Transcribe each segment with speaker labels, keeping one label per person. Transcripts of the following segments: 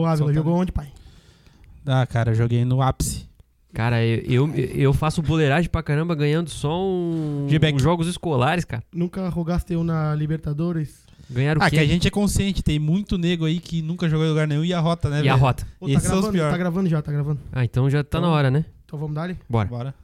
Speaker 1: Ô, Ávila, jogou onde, pai?
Speaker 2: Ah, cara, joguei no ápice.
Speaker 3: Cara, eu, eu, eu faço boleiragem pra caramba ganhando só um, uns jogos escolares, cara.
Speaker 1: Nunca rogaste eu na Libertadores?
Speaker 3: Ganharam o
Speaker 2: Ah,
Speaker 3: quê?
Speaker 2: que a gente é consciente, tem muito nego aí que nunca jogou em lugar nenhum e a rota, né,
Speaker 3: E a rota.
Speaker 1: Ô, tá
Speaker 2: Esses são os
Speaker 1: gravando?
Speaker 2: pior.
Speaker 1: Tá gravando já, tá gravando.
Speaker 3: Ah, então já tá na hora, né?
Speaker 1: Então vamos dar ali?
Speaker 3: Bora.
Speaker 2: Bora.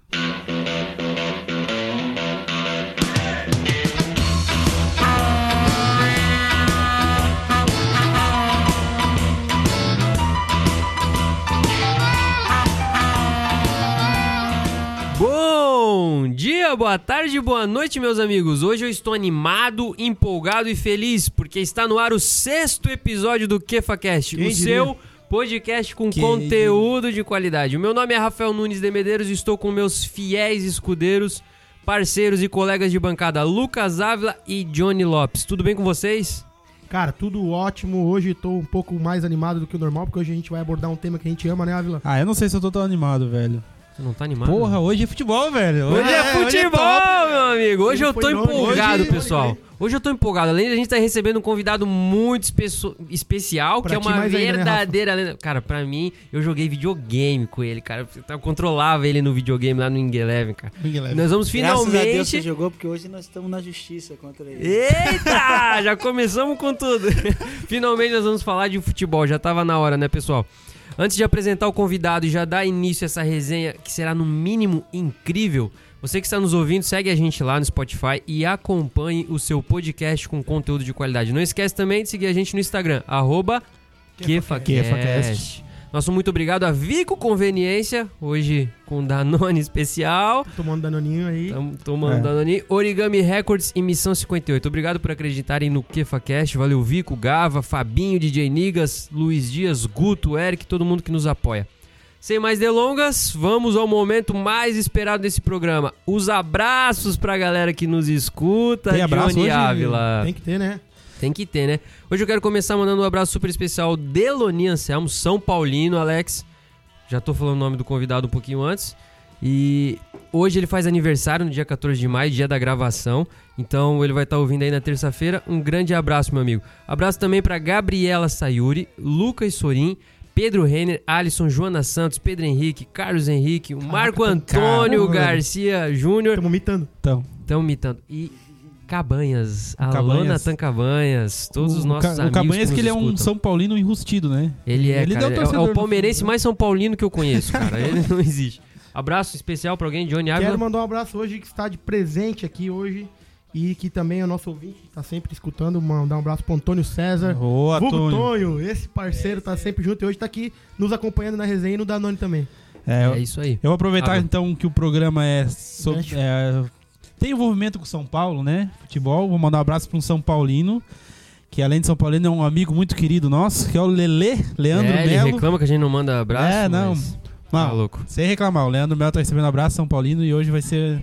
Speaker 3: Dia, boa tarde, boa noite, meus amigos. Hoje eu estou animado, empolgado e feliz porque está no ar o sexto episódio do KefaCast,
Speaker 1: Quem
Speaker 3: o
Speaker 1: diria?
Speaker 3: seu podcast com
Speaker 2: Quem
Speaker 3: conteúdo de qualidade. O meu nome é Rafael Nunes de Medeiros e estou com meus fiéis escudeiros, parceiros e colegas de bancada Lucas Ávila e Johnny Lopes. Tudo bem com vocês?
Speaker 1: Cara, tudo ótimo. Hoje tô um pouco mais animado do que o normal, porque hoje a gente vai abordar um tema que a gente ama, né, Ávila?
Speaker 2: Ah, eu não sei se eu tô tão animado, velho.
Speaker 3: Você não tá animado?
Speaker 2: Porra, hoje é futebol, velho.
Speaker 3: Hoje é, futebol,
Speaker 2: top.
Speaker 3: meu amigo. Hoje
Speaker 1: Ele
Speaker 3: eu tô empolgado,
Speaker 1: Hoje-
Speaker 3: pessoal. Hoje eu tô empolgado. Além de a gente estar recebendo um convidado muito espe- especial,
Speaker 1: Pra
Speaker 3: que é uma
Speaker 1: né,
Speaker 3: verdadeira lenda. Cara, pra mim, eu joguei videogame com ele, cara. Eu controlava ele no videogame lá no Ing Eleven, cara.
Speaker 2: Big Eleven.
Speaker 3: Nós vamos
Speaker 4: Graças a Deus você
Speaker 3: finalmente.
Speaker 4: jogou, porque hoje nós estamos na justiça contra ele.
Speaker 3: Eita! Já começamos com tudo. Finalmente nós vamos falar de futebol. Já tava na hora, né, pessoal? Antes de apresentar o convidado e já dar início a essa resenha, que será no mínimo incrível, você que está nos ouvindo, segue a gente lá no Spotify e acompanhe o seu podcast com conteúdo de qualidade. Não esquece também de seguir a gente no Instagram, arroba KefaCast. Nosso muito obrigado a Vico Conveniência, hoje com Danone especial.
Speaker 1: Tomando danoninho aí.
Speaker 3: Estamos tomando
Speaker 2: É.
Speaker 3: Danone. Origami Records e Missão 58. Obrigado por acreditarem no KefaCast. Valeu, Vico, Gava, Fabinho, DJ Nigas, Luiz Dias, Guto, Eric, todo mundo que nos apoia. Sem mais delongas, vamos ao momento mais esperado desse programa. Os abraços pra galera que nos escuta.
Speaker 2: Tem abraço
Speaker 3: Johnny
Speaker 2: hoje?
Speaker 3: Ávila.
Speaker 1: Tem que ter, né?
Speaker 3: Tem que ter, né? Hoje eu quero começar mandando um abraço super especial Deloni Anselmo, São Paulino, Alex. Já tô falando o nome do convidado um pouquinho antes. E hoje ele faz aniversário no dia 14 de maio, dia da gravação. Então ele vai estar ouvindo aí na terça-feira. Um grande abraço, meu amigo. Abraço também para Gabriela Sayuri, Lucas Sorim, Pedro Renner, Alisson, Joana Santos, Pedro Henrique, Carlos Henrique, o Marco Antônio
Speaker 2: caramba.
Speaker 3: Garcia Júnior.
Speaker 1: Estamos mitando.
Speaker 2: Então,
Speaker 3: Estão imitando. E Cabanhas, Alô
Speaker 2: Cabanhas.
Speaker 3: Natan Cabanhas, todos os
Speaker 2: o
Speaker 3: nossos
Speaker 2: Ca-
Speaker 3: amigos
Speaker 2: O Cabanhas
Speaker 3: que
Speaker 2: que ele é um
Speaker 3: escutam.
Speaker 2: São Paulino enrustido, né?
Speaker 3: Ele é,
Speaker 2: Ele
Speaker 3: cara, é- é, o palmeirense
Speaker 2: né?
Speaker 3: mais São Paulino que eu conheço, cara. Ele não existe. Abraço especial pra alguém, Johnny Ávila.
Speaker 1: Quero mandar um abraço hoje que está de presente aqui hoje. E que também é o nosso ouvinte, que tá sempre escutando. Mandar um abraço pro Antônio César.
Speaker 2: Ô,
Speaker 1: Vulgo. Tonho, esse parceiro tá sempre junto e hoje tá aqui nos acompanhando na resenha e no Danone também.
Speaker 2: É,
Speaker 3: É
Speaker 2: eu,
Speaker 3: isso aí.
Speaker 2: eu vou aproveitar
Speaker 3: Água.
Speaker 2: então que o programa é, é, tem envolvimento com São Paulo, né? Futebol. Vou mandar um abraço para um São Paulino, que além de São Paulino é um amigo muito querido nosso, que é o Lele, Leandro
Speaker 3: é, ele
Speaker 2: Melo.
Speaker 3: reclama que a gente não manda abraço.
Speaker 2: É, não.
Speaker 3: mas
Speaker 2: Não,
Speaker 3: Tá louco.
Speaker 2: sem reclamar, o Leandro Melo tá recebendo abraço São Paulino e hoje vai ser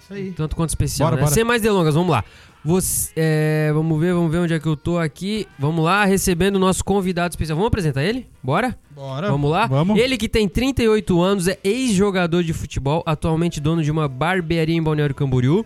Speaker 1: Isso aí.
Speaker 3: Tanto quanto especial,
Speaker 2: Bora,
Speaker 3: né?
Speaker 2: bora.
Speaker 3: Sem mais delongas, vamos lá. Você, é, vamos ver, vamos ver onde é que eu tô aqui. Vamos lá, recebendo o nosso convidado especial. Vamos apresentar ele? Bora?
Speaker 2: Bora.
Speaker 3: Vamos lá?
Speaker 2: Vamos.
Speaker 3: Ele que tem 38 anos, é ex-jogador de futebol, atualmente dono de uma barbearia em Balneário Camboriú.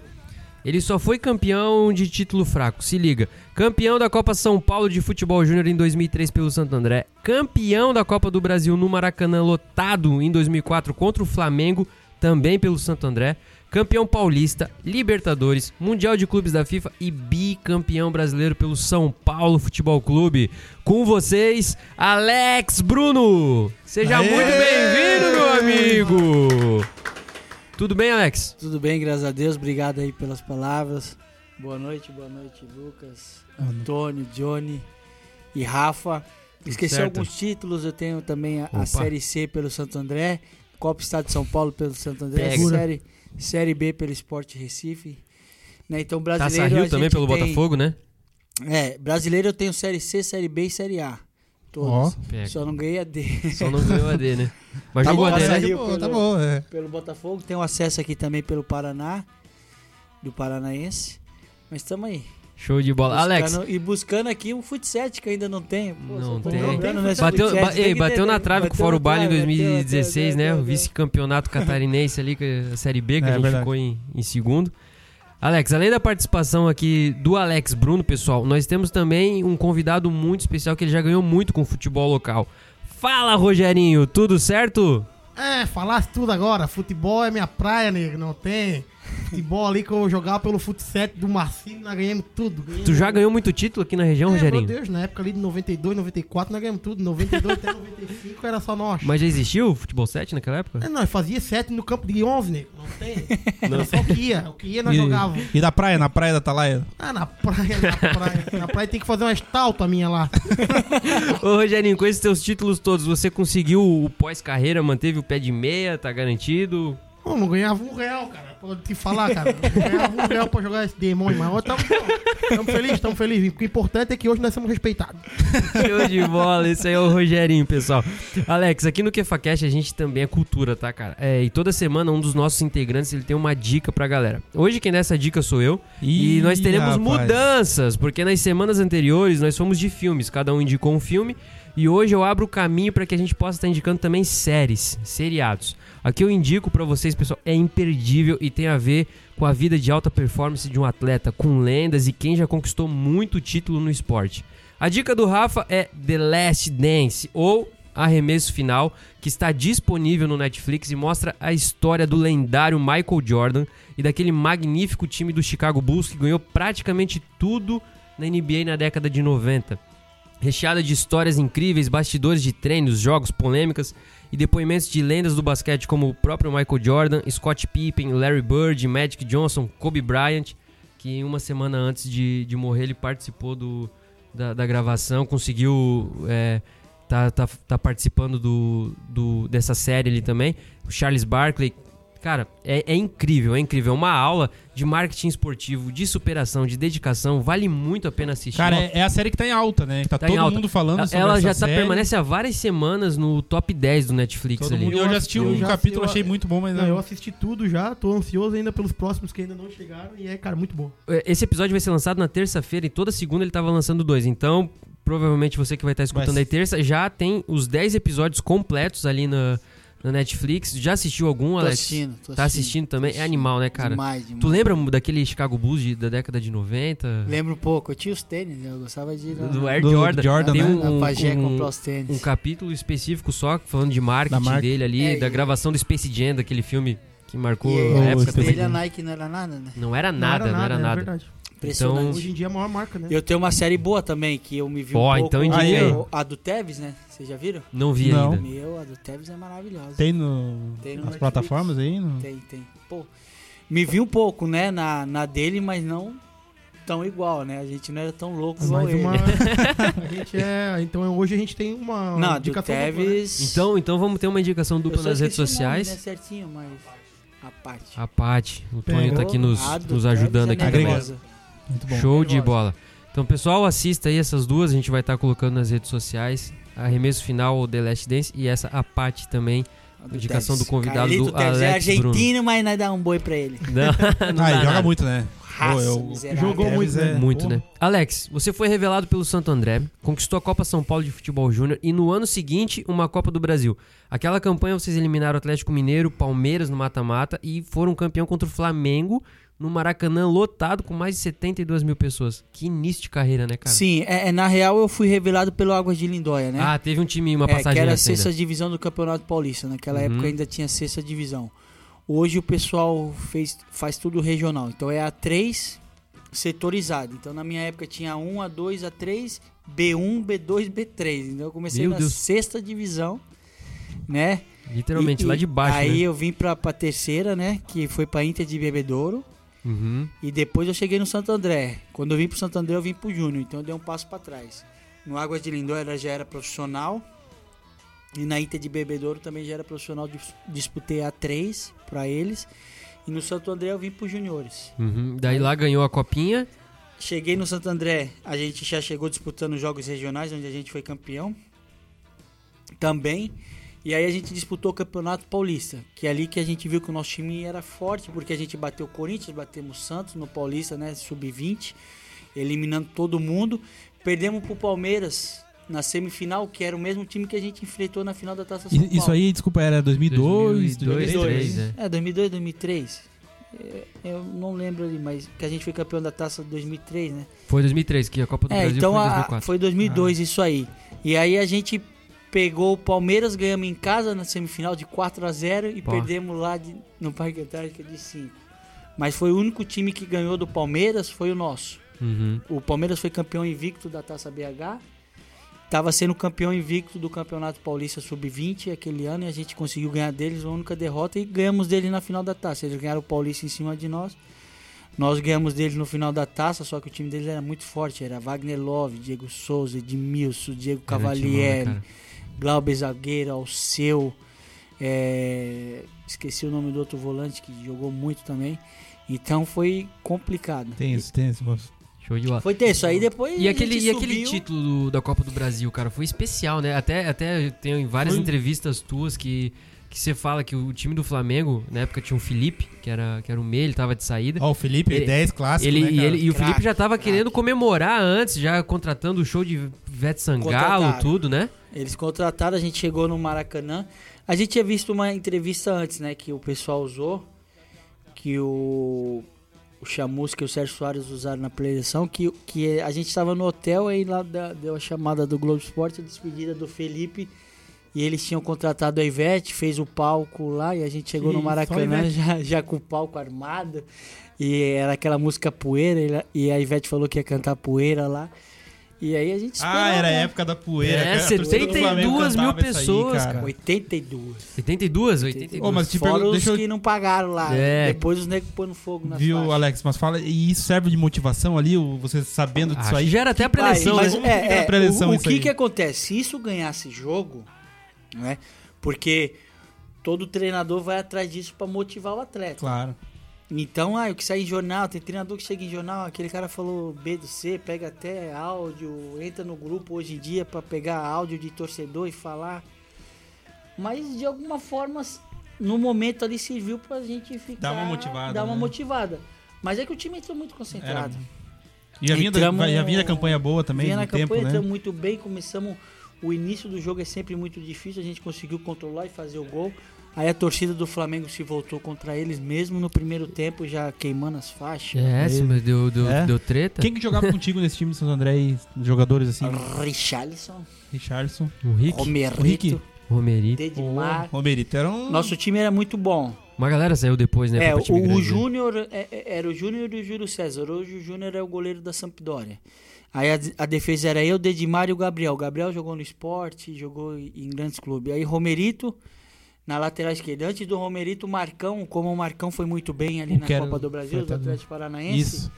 Speaker 3: Ele só foi campeão de título fraco, se liga. Campeão da Copa São Paulo de Futebol Júnior em 2003 pelo Santo André. Campeão da Copa do Brasil no Maracanã lotado em 2004 contra o Flamengo, também pelo Santo André. Campeão paulista, Libertadores, Mundial de Clubes da FIFA e bicampeão brasileiro pelo São Paulo Futebol Clube. Com vocês, Alex Bruno. Seja
Speaker 2: Aê!
Speaker 3: muito bem-vindo, meu amigo. Tudo bem, Alex?
Speaker 4: Tudo bem, graças a Deus. Obrigado aí pelas palavras. Boa noite, boa noite, Lucas, Antônio, Johnny e Rafa. Esqueci
Speaker 3: certo.
Speaker 4: alguns títulos. Eu tenho também a, a Série C pelo Santo André, Copa Estado de São Paulo pelo Santo André,
Speaker 3: Pega.
Speaker 4: série, série B pelo Esporte Recife. Né, então,
Speaker 3: Taça
Speaker 4: brasileiro.
Speaker 3: Rio
Speaker 4: a
Speaker 3: também
Speaker 4: gente
Speaker 3: pelo
Speaker 4: tem-
Speaker 3: Botafogo, né?
Speaker 4: É, brasileiro eu tenho Série C, Série B e Série A. Todas.
Speaker 3: Pega.
Speaker 4: Só não ganhei a D.
Speaker 3: Só não ganhou a D, né? Mas
Speaker 2: Tá
Speaker 3: jogou
Speaker 2: bom,
Speaker 3: a D,
Speaker 4: Taça
Speaker 3: né?
Speaker 4: Rio
Speaker 2: tá bom, tá
Speaker 4: pelo-
Speaker 2: bom, é.
Speaker 4: pelo Botafogo, tem um acesso aqui também pelo Paraná, do Paranaense. Mas estamos aí.
Speaker 3: Show de bola. Alex,
Speaker 4: Buscando- E buscando aqui um futset que eu ainda não tenho. Pô,
Speaker 3: Não tem.
Speaker 4: nessa
Speaker 3: bateu, ba-
Speaker 4: tem
Speaker 3: ei, bateu na trave com o
Speaker 4: na
Speaker 3: Baile em
Speaker 4: trave, bateu,
Speaker 3: 2016,
Speaker 4: bateu,
Speaker 3: né? O vice-campeonato catarinense ali, é a Série B, que
Speaker 2: É,
Speaker 3: a gente
Speaker 2: verdade.
Speaker 3: ficou em, em segundo. Alex, além da participação aqui do Alex Bruno, pessoal, nós temos também um convidado muito especial que ele já ganhou muito com o futebol local. Fala, Rogerinho, tudo certo?
Speaker 1: É, falasse tudo agora. Futebol é minha praia, nego. Não tem. Futebol ali que eu jogava pelo futsal do Marcinho, nós ganhamos tudo. Ganhamos...
Speaker 3: Tu já ganhou muito título aqui na região,
Speaker 1: é,
Speaker 3: Rogerinho?
Speaker 1: Meu Deus, na época ali de 92, 94, nós ganhamos tudo. 92 até 95 era só nós.
Speaker 3: Mas já existiu o futebol 7 naquela época?
Speaker 1: É, nós fazia 7 no campo de 11, nego. Não tem. Era só o que ia. O que ia nós
Speaker 2: E,
Speaker 1: jogávamos.
Speaker 2: e da praia, na praia da Atalaia?
Speaker 1: Ah, na praia, na praia. Na praia tem que fazer uma estalta minha lá.
Speaker 3: Ô, Rogerinho, com esses teus títulos todos, você conseguiu o pós-carreira, manteve o pé de meia, tá garantido?
Speaker 1: Pô, não ganhava um real, cara. Pode te falar, cara. Ganhava um real pra jogar esse demônio, mas hoje tamo, tamo felizes, tamo felizes. O importante é que hoje nós somos respeitados.
Speaker 3: Show de bola, esse aí é o Rogerinho, pessoal. Alex, aqui no KefaCast a gente também é cultura, tá, cara? É, e toda semana um dos nossos integrantes ele tem uma dica pra galera. Hoje quem dá essa dica sou eu. E nós teremos
Speaker 2: rapaz.
Speaker 3: mudanças, porque nas semanas anteriores nós fomos de filmes, cada um indicou um filme. E hoje eu abro o caminho para que a gente possa estar indicando também séries, seriados. Aqui eu indico para vocês, pessoal, é imperdível e tem a ver com a vida de alta performance de um atleta, com lendas e quem já conquistou muito título no esporte. A dica do Rafa é The Last Dance ou Arremesso Final, que está disponível no Netflix e mostra a história do lendário Michael Jordan e daquele magnífico time do Chicago Bulls que ganhou praticamente tudo na NBA na década de 90 recheada de histórias incríveis, bastidores de treinos, jogos, polêmicas e depoimentos de lendas do basquete como o próprio Michael Jordan, Scott Pippen, Larry Bird, Magic Johnson, Kobe Bryant, que uma semana antes de, de morrer ele participou do, da, da gravação, conseguiu é, tá, tá, tá participando do, do, dessa série ali também. O Charles Barkley, Cara, é, é incrível, é incrível. É uma aula de marketing esportivo, de superação, de dedicação. Vale muito a pena assistir.
Speaker 2: Cara, é, é a série que tá em alta, né? Que tá,
Speaker 3: Tá
Speaker 2: todo
Speaker 3: alta.
Speaker 2: mundo falando
Speaker 3: Ela-
Speaker 2: sobre
Speaker 3: Ela
Speaker 2: essa
Speaker 3: já tá,
Speaker 2: série.
Speaker 3: permanece há várias semanas no top 10 do Netflix
Speaker 2: Todo
Speaker 3: ali.
Speaker 2: mundo, eu já assisti
Speaker 1: Eu
Speaker 2: um
Speaker 1: já-
Speaker 2: capítulo,
Speaker 1: eu-
Speaker 2: achei muito bom, mas
Speaker 1: Não, eu
Speaker 2: não.
Speaker 1: assisti tudo já, tô ansioso ainda pelos próximos que ainda não chegaram. E é, cara, muito bom.
Speaker 3: Esse episódio vai ser lançado na terça-feira e toda segunda ele tava lançando dois. Então, provavelmente você que vai estar escutando
Speaker 2: Vai
Speaker 3: aí terça já tem os 10 episódios completos ali na, na Netflix. Já assistiu algum,
Speaker 4: Tô
Speaker 3: Alex?
Speaker 4: assistindo, tô
Speaker 3: Tá assistindo também?
Speaker 4: tô
Speaker 3: É animal, né, cara?
Speaker 4: Demais, demais.
Speaker 3: Tu lembra daquele Chicago Bulls de- da década de 90?
Speaker 4: Lembro um pouco. Eu tinha os tênis, né? eu gostava de ir na,
Speaker 3: Do Air
Speaker 2: Do
Speaker 3: Jordan.
Speaker 2: Jordan,
Speaker 3: Tem
Speaker 2: né?
Speaker 3: um,
Speaker 4: Pagé
Speaker 3: um-
Speaker 4: comprar os tênis.
Speaker 3: um capítulo específico só falando de marketing
Speaker 2: marca.
Speaker 3: dele ali,
Speaker 4: É,
Speaker 3: da
Speaker 4: e-
Speaker 3: gravação do Space Jam, daquele filme que marcou
Speaker 4: E
Speaker 3: a época
Speaker 4: dele a Nike não era nada, né?
Speaker 3: Não era nada, não era
Speaker 1: é
Speaker 3: nada.
Speaker 4: Impressionante.
Speaker 1: Hoje em dia é a maior marca, né?
Speaker 4: Eu tenho uma série boa também, que eu me vi
Speaker 3: Ó,
Speaker 4: um pouco...
Speaker 3: então
Speaker 2: indica aí.
Speaker 4: a do Tevez, né? Vocês já viram?
Speaker 3: Não vi
Speaker 2: Não.
Speaker 3: ainda.
Speaker 4: Meu, a do Tevez é maravilhosa.
Speaker 2: Tem no,
Speaker 4: Tem no
Speaker 2: nas
Speaker 4: Netflix.
Speaker 2: plataformas aí? No...
Speaker 4: Tem, tem. Pô, me vi um pouco, né, na, na dele, mas não tão igual, né? A gente não era tão louco igual
Speaker 1: Mais
Speaker 4: ele.
Speaker 1: uma. a gente é. Então hoje a gente tem uma.
Speaker 4: Não, do
Speaker 1: indicação dupla, né?
Speaker 4: Tevez...
Speaker 3: Então, então vamos ter uma indicação dupla nas redes
Speaker 4: o nome,
Speaker 3: sociais.
Speaker 4: né, certinho, mas a parte.
Speaker 3: A Paty, o Tonho tá aqui nos,
Speaker 4: do
Speaker 3: nos ajudando
Speaker 4: Tevez
Speaker 3: aqui
Speaker 4: é
Speaker 3: também.
Speaker 2: Muito bom.
Speaker 3: Show de bola. Então, pessoal, assista aí essas duas, a gente vai estar colocando nas redes sociais. Arremesso final, o The Last Dance, e essa, a Paty também.
Speaker 4: A do
Speaker 3: Indicação
Speaker 4: Tevez.
Speaker 3: do convidado
Speaker 4: Carlito
Speaker 3: do
Speaker 4: Tevez é
Speaker 3: Alex
Speaker 4: argentino, mas nós dá um boi pra ele.
Speaker 3: Não, não
Speaker 2: Ah, ele joga muito, né?
Speaker 4: Raça,
Speaker 2: eu-
Speaker 4: miserável.
Speaker 1: Jogou muito,
Speaker 2: Tevez
Speaker 1: né?
Speaker 2: é-
Speaker 3: Muito, né? Alex, você foi revelado pelo Santo André, conquistou a Copa São Paulo de Futebol Júnior e no ano seguinte uma Copa do Brasil. Aquela campanha vocês eliminaram o Atlético Mineiro, Palmeiras no mata-mata e foram campeão contra o Flamengo no Maracanã lotado com mais de 72 mil pessoas. Que início de carreira, né, cara?
Speaker 4: Sim, é, é, na real eu fui revelado pelo Águas de Lindóia, né?
Speaker 3: Ah, teve um time, uma
Speaker 4: é,
Speaker 3: passagem
Speaker 4: que era a
Speaker 3: nessa ainda.
Speaker 4: sexta divisão do Campeonato Paulista. Naquela
Speaker 3: Uhum.
Speaker 4: época ainda tinha sexta divisão. Hoje o pessoal fez, faz tudo regional. Então é A3 setorizado. Então na minha época tinha 1, A2, A3, B1, B2, B3. Então eu comecei
Speaker 3: Meu
Speaker 4: na
Speaker 3: Deus.
Speaker 4: sexta divisão, né?
Speaker 3: Literalmente,
Speaker 4: E-
Speaker 3: lá de baixo,
Speaker 4: Aí
Speaker 3: né?
Speaker 4: eu vim pra, pra terceira, né? Que foi pra Inter de Bebedouro.
Speaker 3: Uhum.
Speaker 4: E depois eu cheguei no Santo André. Quando eu vim pro Santo André, eu vim pro Júnior. Então eu dei um passo pra trás. No Águas de Lindóia já era profissional. E na Inter de Bebedouro também já era profissional. dis- Disputei A3 pra eles. E no Santo André eu vim pro Juniores.
Speaker 3: Uhum. Daí lá ganhou a copinha.
Speaker 4: Cheguei no Santo André, a gente já chegou disputando jogos regionais, onde a gente foi campeão. Também. E aí a gente disputou o Campeonato Paulista, que é ali que a gente viu que o nosso time era forte, porque a gente bateu o Corinthians, batemos o Santos no Paulista, né, sub-20, eliminando todo mundo. Perdemos pro Palmeiras na semifinal, que era o mesmo time que a gente enfrentou na final da Taça São
Speaker 2: I- Isso
Speaker 4: Paulo.
Speaker 2: aí, desculpa, era 2002,
Speaker 3: 2002,
Speaker 2: 2003?
Speaker 3: né?
Speaker 4: É, 2002, 2003. é, Eu não lembro ali, mas que a gente foi campeão da taça 2003, né?
Speaker 3: Foi 2003, que a Copa do
Speaker 4: É,
Speaker 3: Brasil
Speaker 4: então
Speaker 3: foi em
Speaker 4: a-
Speaker 3: 2004.
Speaker 4: foi 2002 isso aí. E aí a gente pegou o Palmeiras, ganhamos em casa na semifinal de 4 a 0 e
Speaker 3: Pô.
Speaker 4: perdemos lá de- no Parque Antártica de 5. Mas foi o único time que ganhou do Palmeiras, foi o nosso.
Speaker 3: Uhum.
Speaker 4: O Palmeiras foi campeão invicto da Taça BH. Tava sendo campeão invicto do Campeonato Paulista Sub-20 aquele ano e a gente conseguiu ganhar deles a única derrota e ganhamos deles na final da taça. Eles ganharam o Paulista em cima de nós. Nós ganhamos deles no final da taça, só que o time deles era muito forte. Era Wagner Love, Diego Souza, Edmilson, Diego
Speaker 3: né,
Speaker 4: Cavalieri, Glauber Zagueiro, Alceu. é, Esqueci o nome do outro volante que jogou muito também. Então foi complicado.
Speaker 2: Tem isso, tem isso, moço.
Speaker 3: Show de bola.
Speaker 4: Foi tenso. Aí depois.
Speaker 3: E
Speaker 4: a
Speaker 3: aquele,
Speaker 4: gente
Speaker 3: e aquele título do- da Copa do Brasil, cara, foi especial, né? Até, até tem em várias
Speaker 2: Foi.
Speaker 3: entrevistas tuas que, que você fala que o time do Flamengo, na época tinha um Felipe, que era, que era o meio, ele tava de saída.
Speaker 2: Ó, o Felipe,
Speaker 3: Ele-
Speaker 2: 10 clássico,
Speaker 3: ele,
Speaker 2: né,
Speaker 3: e, ele, e o
Speaker 4: Craque,
Speaker 3: Felipe já tava
Speaker 4: craque.
Speaker 3: querendo comemorar antes, já contratando o show de Ivete Sangalo, tudo, né?
Speaker 4: Eles contrataram, a gente chegou no Maracanã. A gente tinha visto uma entrevista antes, né? Que o pessoal usou. Que o, o Chamusca e o Sérgio Soares usaram na preleção. Que, que a gente estava no hotel aí lá da- deu a chamada do Globo Esporte, a despedida do Felipe. E eles tinham contratado a Ivete, fez o palco lá. E a gente chegou
Speaker 2: Que
Speaker 4: no Maracanã
Speaker 2: Ivete.
Speaker 4: já, já com o palco armado. E era aquela música Poeira. e E a Ivete falou que ia cantar Poeira lá. E aí a gente esperou,
Speaker 2: Ah, era a
Speaker 4: né?
Speaker 2: época da poeira.
Speaker 3: É,
Speaker 2: cara. A torcida do
Speaker 3: 72
Speaker 2: Flamengo
Speaker 3: mil
Speaker 2: isso aí,
Speaker 3: pessoas,
Speaker 2: cara.
Speaker 4: 82.
Speaker 3: 82, 82.
Speaker 2: Ô, mas te
Speaker 4: Fora
Speaker 2: pergunto,
Speaker 4: os
Speaker 2: eu...
Speaker 4: que não pagaram lá.
Speaker 3: É.
Speaker 4: Depois os negros põem no fogo nas
Speaker 2: Viu,
Speaker 4: faixas.
Speaker 2: Alex, mas fala, e isso serve de motivação ali, o- você sabendo disso
Speaker 3: Acho
Speaker 2: aí?
Speaker 3: já era até a preleção,
Speaker 4: mas
Speaker 3: né?
Speaker 2: Fica
Speaker 4: é, é,
Speaker 2: preleção
Speaker 4: o, o que
Speaker 2: aí?
Speaker 4: que acontece? Se isso ganhasse jogo, né? Porque todo treinador vai atrás disso pra motivar o atleta.
Speaker 2: Claro.
Speaker 4: Então, ah, o que sai em jornal, tem treinador que chega em jornal, aquele cara falou B do C, pega até áudio, entra no grupo hoje em dia pra pegar áudio de torcedor e falar. Mas de alguma forma, no momento ali serviu pra gente ficar.
Speaker 2: Dá uma motivada,
Speaker 4: Dar uma
Speaker 2: né?
Speaker 4: motivada. Mas é que o time entrou muito concentrado.
Speaker 2: E já vinha, da-
Speaker 4: Entramos-
Speaker 2: já vinha a campanha boa também,
Speaker 4: Vinha na
Speaker 2: tempo,
Speaker 4: campanha,
Speaker 2: né?
Speaker 4: entramos muito bem, começamos. O início do jogo é sempre muito difícil, a gente conseguiu controlar e fazer o gol. Aí a torcida do Flamengo se voltou contra eles mesmo no primeiro tempo, já queimando as faixas.
Speaker 3: É, sim, mas deu, deu,
Speaker 2: É?
Speaker 3: deu treta.
Speaker 2: Quem que jogava contigo nesse time de Santo André e jogadores assim?
Speaker 4: Richarlison,
Speaker 2: Richardson.
Speaker 3: O Rick,
Speaker 2: O Rick.
Speaker 4: Romerito,
Speaker 3: o Romerito.
Speaker 4: Dedimar.
Speaker 2: Romerito era um...
Speaker 4: Nosso time era muito bom.
Speaker 3: Uma galera saiu depois, né?
Speaker 4: é, o, o
Speaker 3: né?
Speaker 4: Júnior é- é- era o Júnior e o Júlio César. Hoje o Júnior é o goleiro da Sampdoria. Aí a, a defesa era eu, Dedimar e o Gabriel. O Gabriel jogou no esporte, jogou em grandes clubes. Aí Romerito na lateral esquerda. Antes do Romerito, o Marcão, como o Marcão foi muito bem ali na Copa do Brasil, do Atlético Paranaense.
Speaker 2: Isso.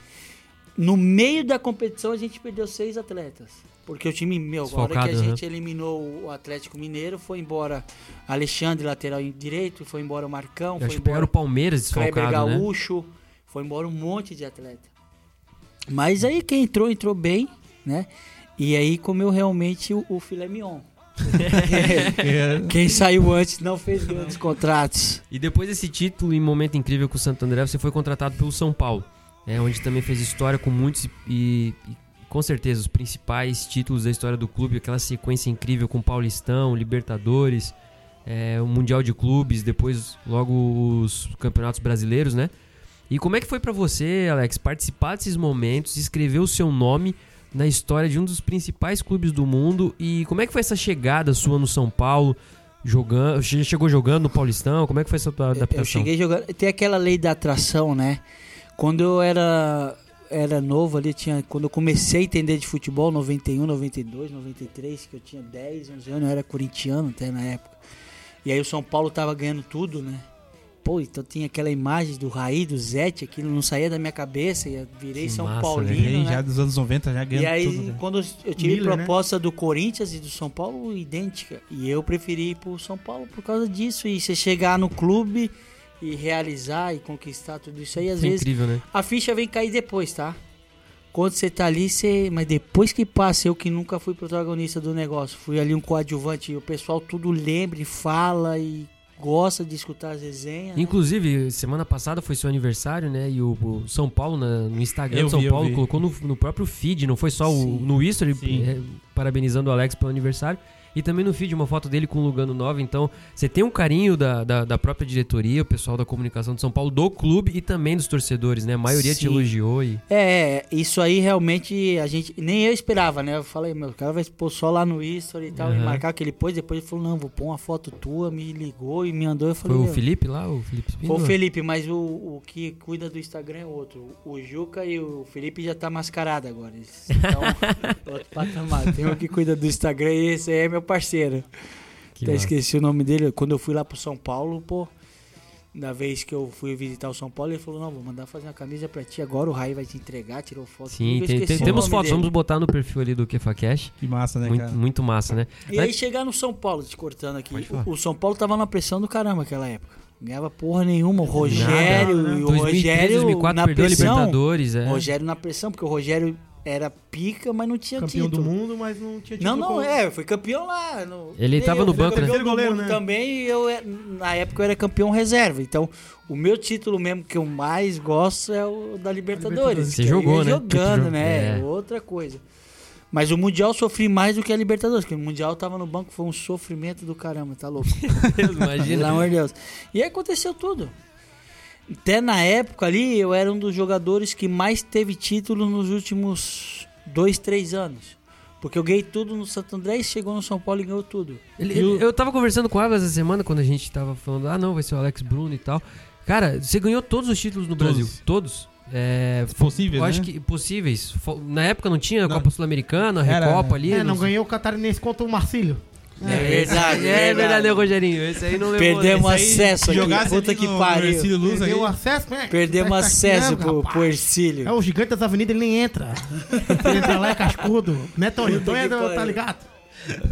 Speaker 4: No meio da competição a gente perdeu seis atletas. Porque o time, meu, agora que a
Speaker 3: né?
Speaker 4: gente eliminou o Atlético Mineiro, foi embora Alexandre, lateral direito, foi embora o Marcão,
Speaker 3: Eu
Speaker 4: foi embora
Speaker 3: o Palmeiras
Speaker 4: Kleber
Speaker 3: desfalcado, né?
Speaker 4: Gaúcho, foi embora um monte de atleta. Mas aí quem entrou, entrou bem, né? E aí comeu realmente o, o filé mignon.
Speaker 2: É,
Speaker 4: Quem saiu antes não fez grandes contratos.
Speaker 3: E depois desse título em momento incrível com o Santo André, você foi contratado pelo São Paulo, né, onde também fez história com muitos e, e com certeza os principais títulos da história do clube, aquela sequência incrível com Paulistão, Libertadores, é, o Mundial de Clubes, depois logo os campeonatos brasileiros, né? E como é que foi pra você, Alex, participar desses momentos, escrever o seu nome na história de um dos principais clubes do mundo e como é que foi essa chegada sua no São Paulo? Jogando, che- chegou jogando no Paulistão? Como é que foi essa adaptação?
Speaker 4: Eu cheguei jogando. Tem aquela lei da atração, né? Quando eu era era novo ali, tinha quando eu comecei a entender de futebol, 91, 92, 93, que eu tinha 10, 11 anos, eu era corintiano até na época. E aí o São Paulo tava ganhando tudo, né? Pô, então tinha aquela imagem do Raí, do Zete, aquilo não saía da minha cabeça, e eu virei
Speaker 3: Que
Speaker 4: São
Speaker 3: massa, né?
Speaker 4: Paulino,
Speaker 2: Ganhei
Speaker 4: né?
Speaker 2: já dos anos 90, já
Speaker 4: E
Speaker 2: ganhando
Speaker 4: aí,
Speaker 2: tudo. né?
Speaker 4: quando eu tive
Speaker 2: Miller, né?
Speaker 4: proposta do Corinthians e do São Paulo, idêntica. E eu preferi ir pro São Paulo por causa disso. E você chegar no clube e realizar e conquistar tudo isso aí, às
Speaker 3: Foi
Speaker 4: vezes
Speaker 3: incrível, né?
Speaker 4: a ficha vem cair depois, tá? Quando você tá ali, você. Mas depois que passa, eu que nunca fui protagonista do negócio, fui ali um coadjuvante, e o pessoal tudo lembra e fala e gosta de escutar as resenhas. né?
Speaker 3: Inclusive, semana passada foi seu aniversário, né? E o, o São Paulo, na- no Instagram
Speaker 2: Eu
Speaker 3: do São
Speaker 2: vi,
Speaker 3: Paulo, colocou no, no próprio feed, não foi só o, no History,
Speaker 2: Sim.
Speaker 3: é, parabenizando o Alex pelo aniversário. E também no feed uma foto dele com o Lugano 9. Então, você tem um carinho da, da, da própria diretoria, o pessoal da comunicação de São Paulo, do clube e também dos torcedores, né? A maioria te
Speaker 4: Sim.
Speaker 3: elogiou e.
Speaker 4: É, é, isso aí realmente a gente. Nem eu esperava, né? Eu falei, meu, o cara vai pôr só lá no History e tal, e
Speaker 3: Aham.
Speaker 4: marcar que ele pôs. Depois ele falou, não, vou pôr uma foto tua, me ligou e me andou. Eu
Speaker 3: Foi
Speaker 4: falei,
Speaker 3: o
Speaker 4: meu,
Speaker 3: Felipe lá, o Felipe
Speaker 4: Foi
Speaker 3: Espíndola?
Speaker 4: o Felipe, mas o, o que cuida do Instagram é outro. O Juca e o Felipe já tá mascarado agora. Eles estão outro patamar. Tem um que cuida do Instagram e esse aí é meu parceiro.
Speaker 3: Que
Speaker 4: Até
Speaker 3: massa.
Speaker 4: esqueci o nome dele. Quando eu fui lá pro São Paulo, pô. Da vez que eu fui visitar o São Paulo, ele falou: Não, vou mandar fazer uma camisa pra ti agora. O Rai vai te entregar, tirou foto.
Speaker 3: Sim, tem- tem- temos fotos,
Speaker 4: dele.
Speaker 3: vamos botar no perfil ali do KefaCash.
Speaker 2: Que massa, né,
Speaker 3: Muito,
Speaker 2: cara?
Speaker 3: muito massa, né?
Speaker 4: E aí chegar no São Paulo, te cortando aqui. O, o São Paulo tava numa pressão do caramba naquela época. Não ganhava porra nenhuma. O Rogério,
Speaker 2: Nada, né?
Speaker 4: e o
Speaker 3: 2003,
Speaker 4: Rogério
Speaker 3: 2004
Speaker 4: na
Speaker 3: perdeu a
Speaker 4: pressão.
Speaker 3: Libertadores, é.
Speaker 4: Rogério na pressão, porque o Rogério era pica, mas não tinha
Speaker 1: Campeão do
Speaker 4: título.
Speaker 1: mundo, mas não tinha
Speaker 4: Não,
Speaker 1: título
Speaker 4: não,
Speaker 1: com-
Speaker 4: é, foi campeão lá. No,
Speaker 3: Ele
Speaker 4: Nem
Speaker 3: tava
Speaker 4: eu
Speaker 3: no
Speaker 4: fui
Speaker 3: banco, né?
Speaker 4: campeão do
Speaker 1: Goleiro, né?
Speaker 4: também, e eu, na época eu era campeão reserva. Então, o meu título mesmo que eu mais gosto é o da Libertadores.
Speaker 3: Você
Speaker 4: eu
Speaker 3: jogou, né?
Speaker 4: Jogando, né?
Speaker 3: é.
Speaker 4: Outra coisa. Mas o Mundial eu sofri mais do que a Libertadores, porque o Mundial eu tava no banco, foi um sofrimento do caramba, tá louco? Pelo
Speaker 3: Imagina.
Speaker 4: amor de Deus. E aí aconteceu tudo. Até na época ali, eu era um dos jogadores que mais teve título nos últimos dois, três anos. Porque eu ganhei tudo no Santo André e chegou no São Paulo e ganhou tudo.
Speaker 3: Ele- ele- eu tava conversando com o Abel essa semana quando a gente tava falando, ah não, vai ser o Alex Bruno e tal. Cara, você ganhou todos os títulos no
Speaker 2: Todos.
Speaker 3: Brasil. Todos. É,
Speaker 2: Possível,
Speaker 3: eu
Speaker 2: né?
Speaker 3: acho que possíveis. Na época não tinha a
Speaker 2: Não.
Speaker 3: Copa Sul-Americana, Recopa ali.
Speaker 1: É, não ganhou o Catarinense contra o Marcílio.
Speaker 4: É verdade,
Speaker 3: É verdade,
Speaker 4: verdade.
Speaker 3: né, Rogerinho? Esse aí não levou.
Speaker 4: Perdemos
Speaker 3: né?
Speaker 4: acesso aqui.
Speaker 2: Jogasse
Speaker 4: Puta que pariu.
Speaker 2: Ercílio Luz
Speaker 1: Perdeu
Speaker 2: aí.
Speaker 1: o acesso, né?
Speaker 4: Perdemos
Speaker 1: Tá
Speaker 4: acesso
Speaker 1: aqui,
Speaker 4: pro, pro Ercílio.
Speaker 1: É o gigante das avenidas, ele nem entra. Ele entra lá, é cascudo. Né, Tony
Speaker 4: que
Speaker 1: entra,
Speaker 4: pariu.
Speaker 1: tá ligado?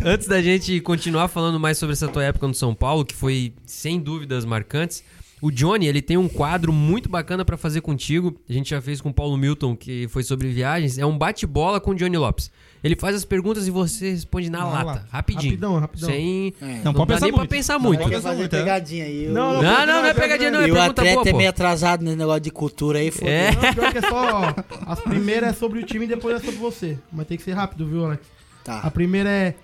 Speaker 3: Antes da gente continuar falando mais sobre essa tua época no São Paulo, que foi sem dúvidas marcantes, o Johnny, ele tem um quadro muito bacana pra fazer contigo. A gente já fez com o Paulo Milton, que foi sobre viagens. É um bate-bola com o Johnny Lopes. Ele faz as perguntas e você responde na
Speaker 2: Na
Speaker 3: lata,
Speaker 2: lata.
Speaker 3: rapidinho.
Speaker 1: Rapidão, rapidão.
Speaker 3: Sem...
Speaker 4: É.
Speaker 3: Não,
Speaker 2: Não pode
Speaker 3: dá
Speaker 2: pensar
Speaker 3: nem pra
Speaker 2: muito.
Speaker 3: pensar
Speaker 2: Não
Speaker 3: muito.
Speaker 4: Quer
Speaker 2: pensar muito, é.
Speaker 4: pegadinha aí.
Speaker 1: Não,
Speaker 3: Não, não, não é pegadinha, não. É
Speaker 4: e o
Speaker 3: pergunta
Speaker 4: atleta
Speaker 3: boa,
Speaker 4: é meio atrasado nesse negócio de cultura aí, fodeu.
Speaker 3: É.
Speaker 1: Não, pior que é só. As primeiras é sobre o time e depois é sobre você. Mas tem que ser rápido, viu, Alex? A
Speaker 4: Tá.
Speaker 1: primeira é.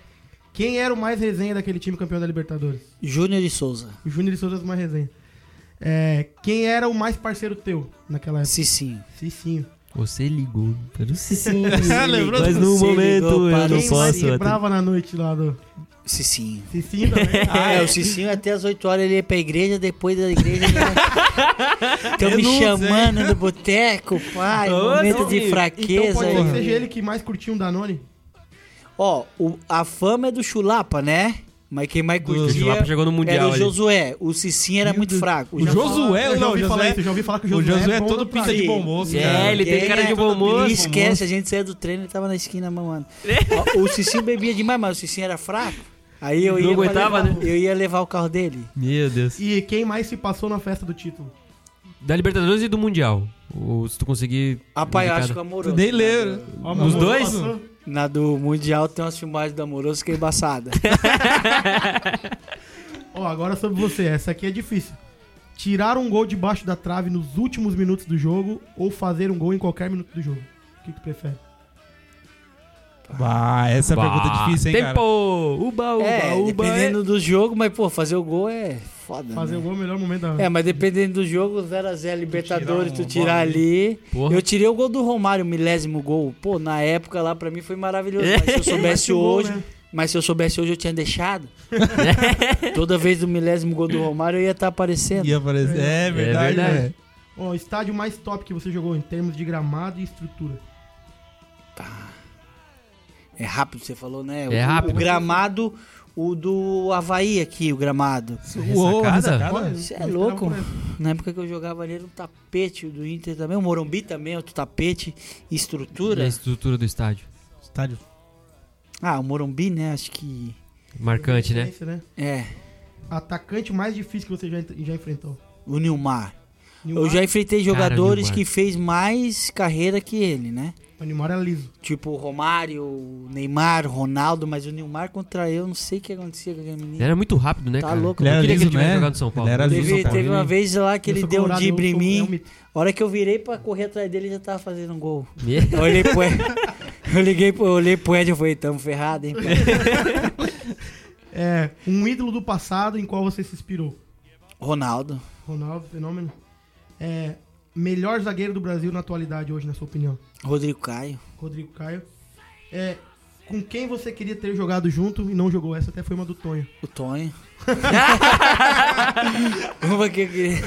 Speaker 1: Quem era o mais resenha daquele time campeão da Libertadores?
Speaker 4: Júnior e Souza.
Speaker 1: Júnior de Souza é o mais resenha. É, quem era o mais parceiro teu naquela época?
Speaker 4: Cicinho.
Speaker 1: Cicinho.
Speaker 3: Você ligou para o
Speaker 4: Cicinho.
Speaker 2: Lembrou?
Speaker 3: Mas no momento
Speaker 4: ligou
Speaker 3: eu não
Speaker 4: o
Speaker 1: Quem
Speaker 3: posso.
Speaker 1: mais
Speaker 4: Cicinho.
Speaker 1: quebrava na noite lá do.
Speaker 4: Cicinho.
Speaker 1: Cicinho também.
Speaker 4: Ah, é, o Cicinho até as 8 horas ele ia pra igreja, depois da igreja ele ia... Tão me
Speaker 2: não sei.
Speaker 4: chamando no boteco, pai,
Speaker 3: Ô,
Speaker 4: momento
Speaker 3: Cicinho.
Speaker 4: de
Speaker 1: Então
Speaker 4: fraqueza.
Speaker 1: pode ser que
Speaker 4: aí.
Speaker 1: seja ele que mais curtiu um Danone?
Speaker 4: Ó, o- a fama é do Chulapa, né? Mas quem mais
Speaker 3: O
Speaker 4: curtia
Speaker 3: chegou no
Speaker 4: era
Speaker 3: Mundial
Speaker 4: o
Speaker 3: ali.
Speaker 4: Josué. O Cicinho era muito fraco.
Speaker 2: O Josué,
Speaker 1: eu já ouvi
Speaker 2: o
Speaker 1: falar
Speaker 2: Josué-
Speaker 1: isso, eu já ouvi falar que o
Speaker 2: O
Speaker 1: Josué,
Speaker 2: Josué é
Speaker 1: bom
Speaker 2: todo pinta de bom moço,
Speaker 3: É, ele tem cara de bom moço.
Speaker 4: E esquece, a gente saía do treino e tava na esquina mamando. Ó, o Cicinho bebia demais, mas o Cicinho era fraco. Aí eu ia,
Speaker 3: aguentava,
Speaker 4: levar,
Speaker 3: né?
Speaker 4: eu ia levar o carro dele.
Speaker 3: Meu Deus.
Speaker 1: E quem mais se passou na festa do título?
Speaker 3: Da Libertadores e do Mundial. Ou se tu conseguir.
Speaker 4: Rapaz, eu acho que o Amoroso.
Speaker 2: Nem
Speaker 4: na
Speaker 2: lembro.
Speaker 4: do-
Speaker 1: Ó,
Speaker 3: Os dois?
Speaker 1: passou.
Speaker 4: Na do Mundial tem umas filmagens do Amoroso que é embaçada.
Speaker 1: Ó, agora sobre você, essa aqui é difícil. Tirar um gol debaixo da trave nos últimos minutos do jogo ou fazer um gol em qualquer minuto do jogo? O que tu prefere?
Speaker 2: Bah, essa
Speaker 3: Bah,
Speaker 2: pergunta é difícil, hein,
Speaker 3: Tempo!
Speaker 2: cara?
Speaker 3: Uba, uba,
Speaker 4: é,
Speaker 3: uba.
Speaker 4: dependendo do jogo, mas pô, fazer o gol é foda.
Speaker 1: Fazer
Speaker 4: né?
Speaker 1: o gol é o melhor momento da.
Speaker 4: É, mas dependendo do jogo, 0x0 Libertadores,
Speaker 2: tirar
Speaker 4: tu
Speaker 2: uma
Speaker 4: tirar ali.
Speaker 3: Porra.
Speaker 4: Eu tirei o gol do Romário, o milésimo gol. Pô, na época lá pra mim foi maravilhoso. Mas se eu soubesse
Speaker 1: o gol,
Speaker 4: hoje,
Speaker 1: né?
Speaker 4: mas se eu soubesse hoje eu tinha deixado. Toda vez do milésimo gol do Romário eu ia estar aparecendo.
Speaker 2: Ia aparecer. É verdade,
Speaker 3: verdade.
Speaker 2: velho.
Speaker 1: Ó, o estádio mais top que você jogou em termos de gramado e estrutura.
Speaker 4: É rápido, você falou, né? O-
Speaker 3: É rápido.
Speaker 4: O gramado, o do Havaí aqui, o gramado.
Speaker 2: Uou,
Speaker 3: Ressacada?
Speaker 2: ressacada?
Speaker 4: Você é louco? Na época que eu jogava ali era um tapete do Inter também. O Morumbi também, outro tapete. Estrutura.
Speaker 3: A estrutura do estádio.
Speaker 2: Estádio.
Speaker 4: Ah, o Morumbi, né? Acho que.
Speaker 3: Marcante, né?
Speaker 1: Né?
Speaker 4: É.
Speaker 1: Atacante mais difícil que você já, já enfrentou.
Speaker 4: O Nilmar. Eu
Speaker 1: Nilmar-
Speaker 4: já enfrentei jogadores
Speaker 3: Nilmar.
Speaker 4: que fez mais carreira que ele, né?
Speaker 1: O Nilmar era liso.
Speaker 4: Tipo o Romário, o Neymar, o Ronaldo, mas o Nilmar contra eu, não sei o que acontecia com aquele menino.
Speaker 3: Ele era muito rápido, né,
Speaker 4: Tá
Speaker 3: cara?
Speaker 4: louco.
Speaker 2: Ele
Speaker 3: Eu
Speaker 2: era
Speaker 3: queria que ele
Speaker 2: liso,
Speaker 3: tivesse
Speaker 2: né?
Speaker 3: jogado no São Paulo.
Speaker 2: Ele era liso.
Speaker 4: Teve,
Speaker 2: São
Speaker 4: teve uma vez lá que
Speaker 1: Eu
Speaker 4: ele deu um drible
Speaker 1: eu
Speaker 4: em mim.
Speaker 1: é.
Speaker 4: A hora que eu virei pra correr atrás dele, ele já tava fazendo um gol.
Speaker 3: Me-
Speaker 4: Eu olhei pro Ed, eu liguei pro, eu olhei pro Ed e falei, tamo ferrado, hein? pai?"
Speaker 1: É, um ídolo do passado em qual você se inspirou?
Speaker 4: Ronaldo.
Speaker 1: Ronaldo, fenômeno. É, melhor zagueiro do Brasil na atualidade hoje, na sua opinião?
Speaker 4: Rodrigo Caio.
Speaker 1: Rodrigo Caio. É, com quem você queria ter jogado junto e não jogou? Essa até foi uma do Tonho.
Speaker 4: O Tonho. Uma que eu queria.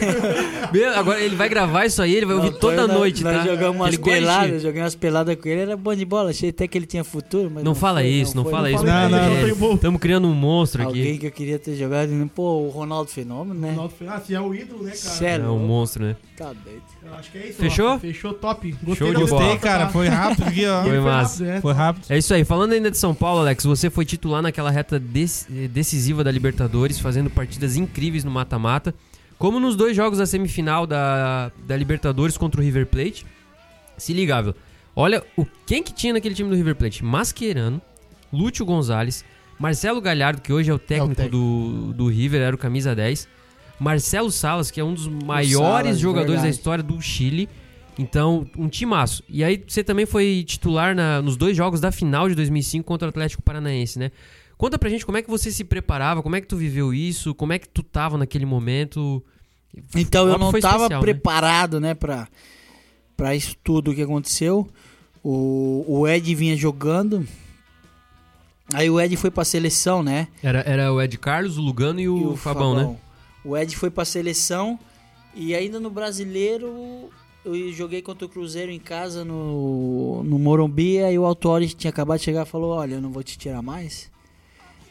Speaker 3: Meu, agora ele vai gravar isso aí, ele vai ouvir
Speaker 4: Não,
Speaker 3: toda
Speaker 4: nós-
Speaker 3: noite,
Speaker 4: nós
Speaker 3: tá?
Speaker 4: jogamos umas
Speaker 3: Ele
Speaker 4: peladas, joguei umas peladas com ele, era bom de bola, achei até que ele tinha futuro, mas
Speaker 3: Não fala
Speaker 4: foi,
Speaker 3: isso, não
Speaker 4: foi,
Speaker 3: fala isso.
Speaker 2: Não, não,
Speaker 1: não bom.
Speaker 3: Estamos criando um monstro
Speaker 4: Alguém
Speaker 3: aqui.
Speaker 4: que eu queria ter jogado, pô, o Ronaldo Fenômeno, né?
Speaker 1: Ronaldo foi- Ah, se é o ídolo, né, cara?
Speaker 4: Sério?
Speaker 3: É um monstro, né?
Speaker 4: Tá doido.
Speaker 1: Eu acho que é isso.
Speaker 3: Fechou?
Speaker 1: Rafa. Fechou, top. Gostei
Speaker 3: Show de
Speaker 1: resposta,
Speaker 3: bola.
Speaker 2: Gostei, cara.
Speaker 1: tá?
Speaker 2: Foi rápido aqui, ó.
Speaker 3: Foi massa.
Speaker 1: rápido, é.
Speaker 2: Foi rápido.
Speaker 3: É isso aí. Falando ainda de São Paulo, Alex, você foi titular naquela reta dec- decisiva da Libertadores, fazendo partidas incríveis no mata-mata. Como nos dois jogos da semifinal da, da Libertadores contra o River Plate. Se ligável. Olha o quem que tinha naquele time do River Plate. Mascherano, Lúcio Gonzalez, Marcelo Galhardo, que hoje é o técnico
Speaker 1: técnico.
Speaker 3: do, do River, era o camisa 10. Marcelo Salas, que é um dos maiores
Speaker 4: Salas,
Speaker 3: jogadores da
Speaker 4: verdade.
Speaker 3: história do Chile. Então, um timaço. E aí, você também foi titular na- nos dois jogos da final de 2005 contra o Atlético Paranaense, né? Conta pra gente como é que você se preparava, como é que tu viveu isso, como é que tu tava naquele momento.
Speaker 4: Então eu não tava
Speaker 3: especial, né?
Speaker 4: preparado, né, pra, pra isso tudo que aconteceu. O, o Ed vinha jogando. Aí o Ed foi pra seleção, né?
Speaker 3: Era, era o Ed Carlos, o Lugano e o,
Speaker 4: E
Speaker 3: Fabão, né?
Speaker 4: O Ed foi pra seleção. E ainda no brasileiro, eu joguei contra o Cruzeiro em casa no, no Morumbi. Aí o Autori tinha acabado de chegar e falou: Olha, eu não vou te tirar mais.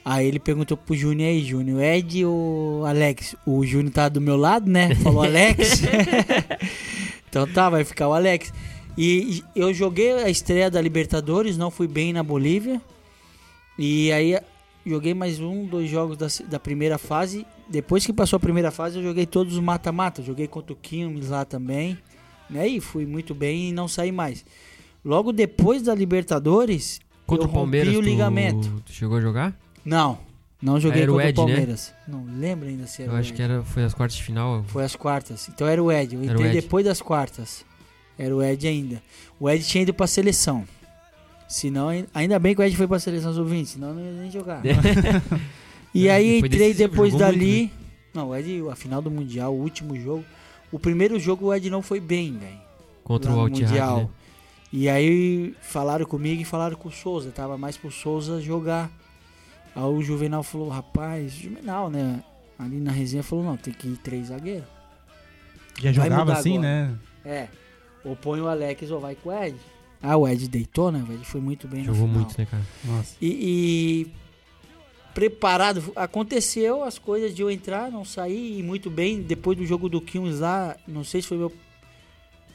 Speaker 4: Aí ele perguntou pro Júnior aí, Júnior, Ed ou Alex? O Júnior tá do meu lado, né? Falou Alex. então tá, vai ficar o Alex. E eu joguei a estreia da Libertadores, não fui bem na Bolívia. E aí joguei mais um, dois jogos da, da primeira fase. Depois que passou a primeira fase, eu joguei todos os mata-mata. Joguei contra o Quilmes lá também. Né? E fui muito bem e não saí mais. Logo depois da Libertadores,
Speaker 3: Contra
Speaker 4: eu
Speaker 3: o Palmeiras,
Speaker 4: rompi o
Speaker 3: tu-
Speaker 4: ligamento.
Speaker 3: Tu, chegou a jogar?
Speaker 4: Não, não joguei
Speaker 3: Era o
Speaker 4: contra
Speaker 3: Ed,
Speaker 4: o
Speaker 3: né?
Speaker 4: Palmeiras. Não lembro ainda se era
Speaker 3: Eu acho que era, foi as quartas de final.
Speaker 4: Foi as quartas. Então era o Ed. Eu entrei
Speaker 3: Ed.
Speaker 4: depois das quartas. Era o Ed ainda. O Ed tinha ido pra seleção. Senão, ai- ainda bem que o Ed foi pra seleção sub-20, senão não ia nem jogar. e
Speaker 3: É,
Speaker 4: aí entrei depois dali.
Speaker 3: muito,
Speaker 4: Não, o Ed, a final do Mundial, o último jogo. O primeiro jogo o Ed não foi bem, velho.
Speaker 3: Contra o Altihad,
Speaker 4: Mundial.
Speaker 3: né?
Speaker 4: E aí falaram comigo e falaram com o Souza. Tava mais pro Souza jogar. Aí o Juvenal falou, rapaz, Juvenal, né? Ali na resenha falou, não, tem que ir três zagueiros.
Speaker 2: Já
Speaker 4: Vai
Speaker 2: jogava assim,
Speaker 4: agora.
Speaker 2: né?
Speaker 4: É. Ou põe o Alex ou vai com o Ed. Ah, o Ed deitou, né? O Ed foi muito bem
Speaker 3: Jogou
Speaker 4: no final.
Speaker 3: muito, né, cara?
Speaker 2: Nossa.
Speaker 4: E, e preparado, aconteceu as coisas de eu entrar, não sair e muito bem. Depois do jogo do Quilmes lá, não sei se foi meu.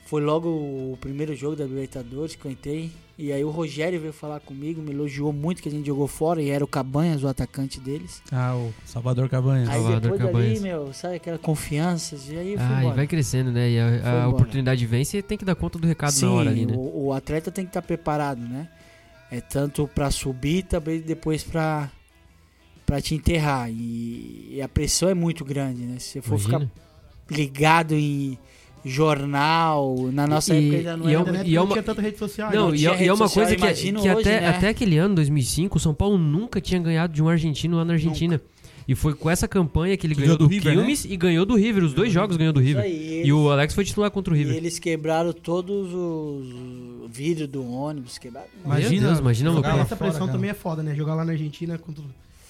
Speaker 4: Foi logo o primeiro jogo da Libertadores que eu entrei. E aí o Rogério veio falar comigo, me elogiou muito que a gente jogou fora e era o Cabanhas, o atacante deles.
Speaker 2: Ah, o Salvador Cabanhas.
Speaker 4: Aí
Speaker 3: Salvador
Speaker 4: depois
Speaker 3: Cabanhas.
Speaker 4: dali, meu, sabe aquela confiança? E aí
Speaker 3: Ah, e
Speaker 4: embora.
Speaker 3: vai crescendo, né? E a, a oportunidade vem, você tem que dar conta do recado na hora ali, né?
Speaker 4: O, o atleta tem que estar preparado, né? É tanto pra subir, também depois pra para te enterrar. E, e a pressão é muito grande, né? Se você for
Speaker 3: Imagina.
Speaker 4: ficar ligado em jornal, na nossa
Speaker 3: E-
Speaker 4: época ainda não
Speaker 3: e
Speaker 4: era.
Speaker 3: é
Speaker 1: A
Speaker 3: uma- e é
Speaker 1: não tinha tanta rede social.
Speaker 3: Não,
Speaker 1: né?
Speaker 3: e, é- e
Speaker 4: rede
Speaker 3: é uma
Speaker 4: social,
Speaker 3: coisa que, que
Speaker 4: hoje,
Speaker 3: até,
Speaker 4: né?
Speaker 3: até aquele ano, 2005, o São Paulo nunca tinha ganhado de um argentino lá na Argentina. E foi com essa campanha que ele ganhou
Speaker 2: ganhou
Speaker 3: do,
Speaker 2: do River,
Speaker 3: Quilmes e ganhou do River. Os dois jogos ganhou do River.
Speaker 4: aí,
Speaker 3: E
Speaker 4: eles-
Speaker 3: o Alex foi titular contra o
Speaker 4: e
Speaker 3: River.
Speaker 4: eles quebraram todos os vidros do ônibus, quebraram.
Speaker 2: Imagina-
Speaker 3: Deus, imagina
Speaker 2: jogar
Speaker 3: loucura.
Speaker 2: lá
Speaker 1: Essa
Speaker 2: fora,
Speaker 1: pressão
Speaker 2: cara.
Speaker 1: também é foda, né? Jogar lá na Argentina contra. o-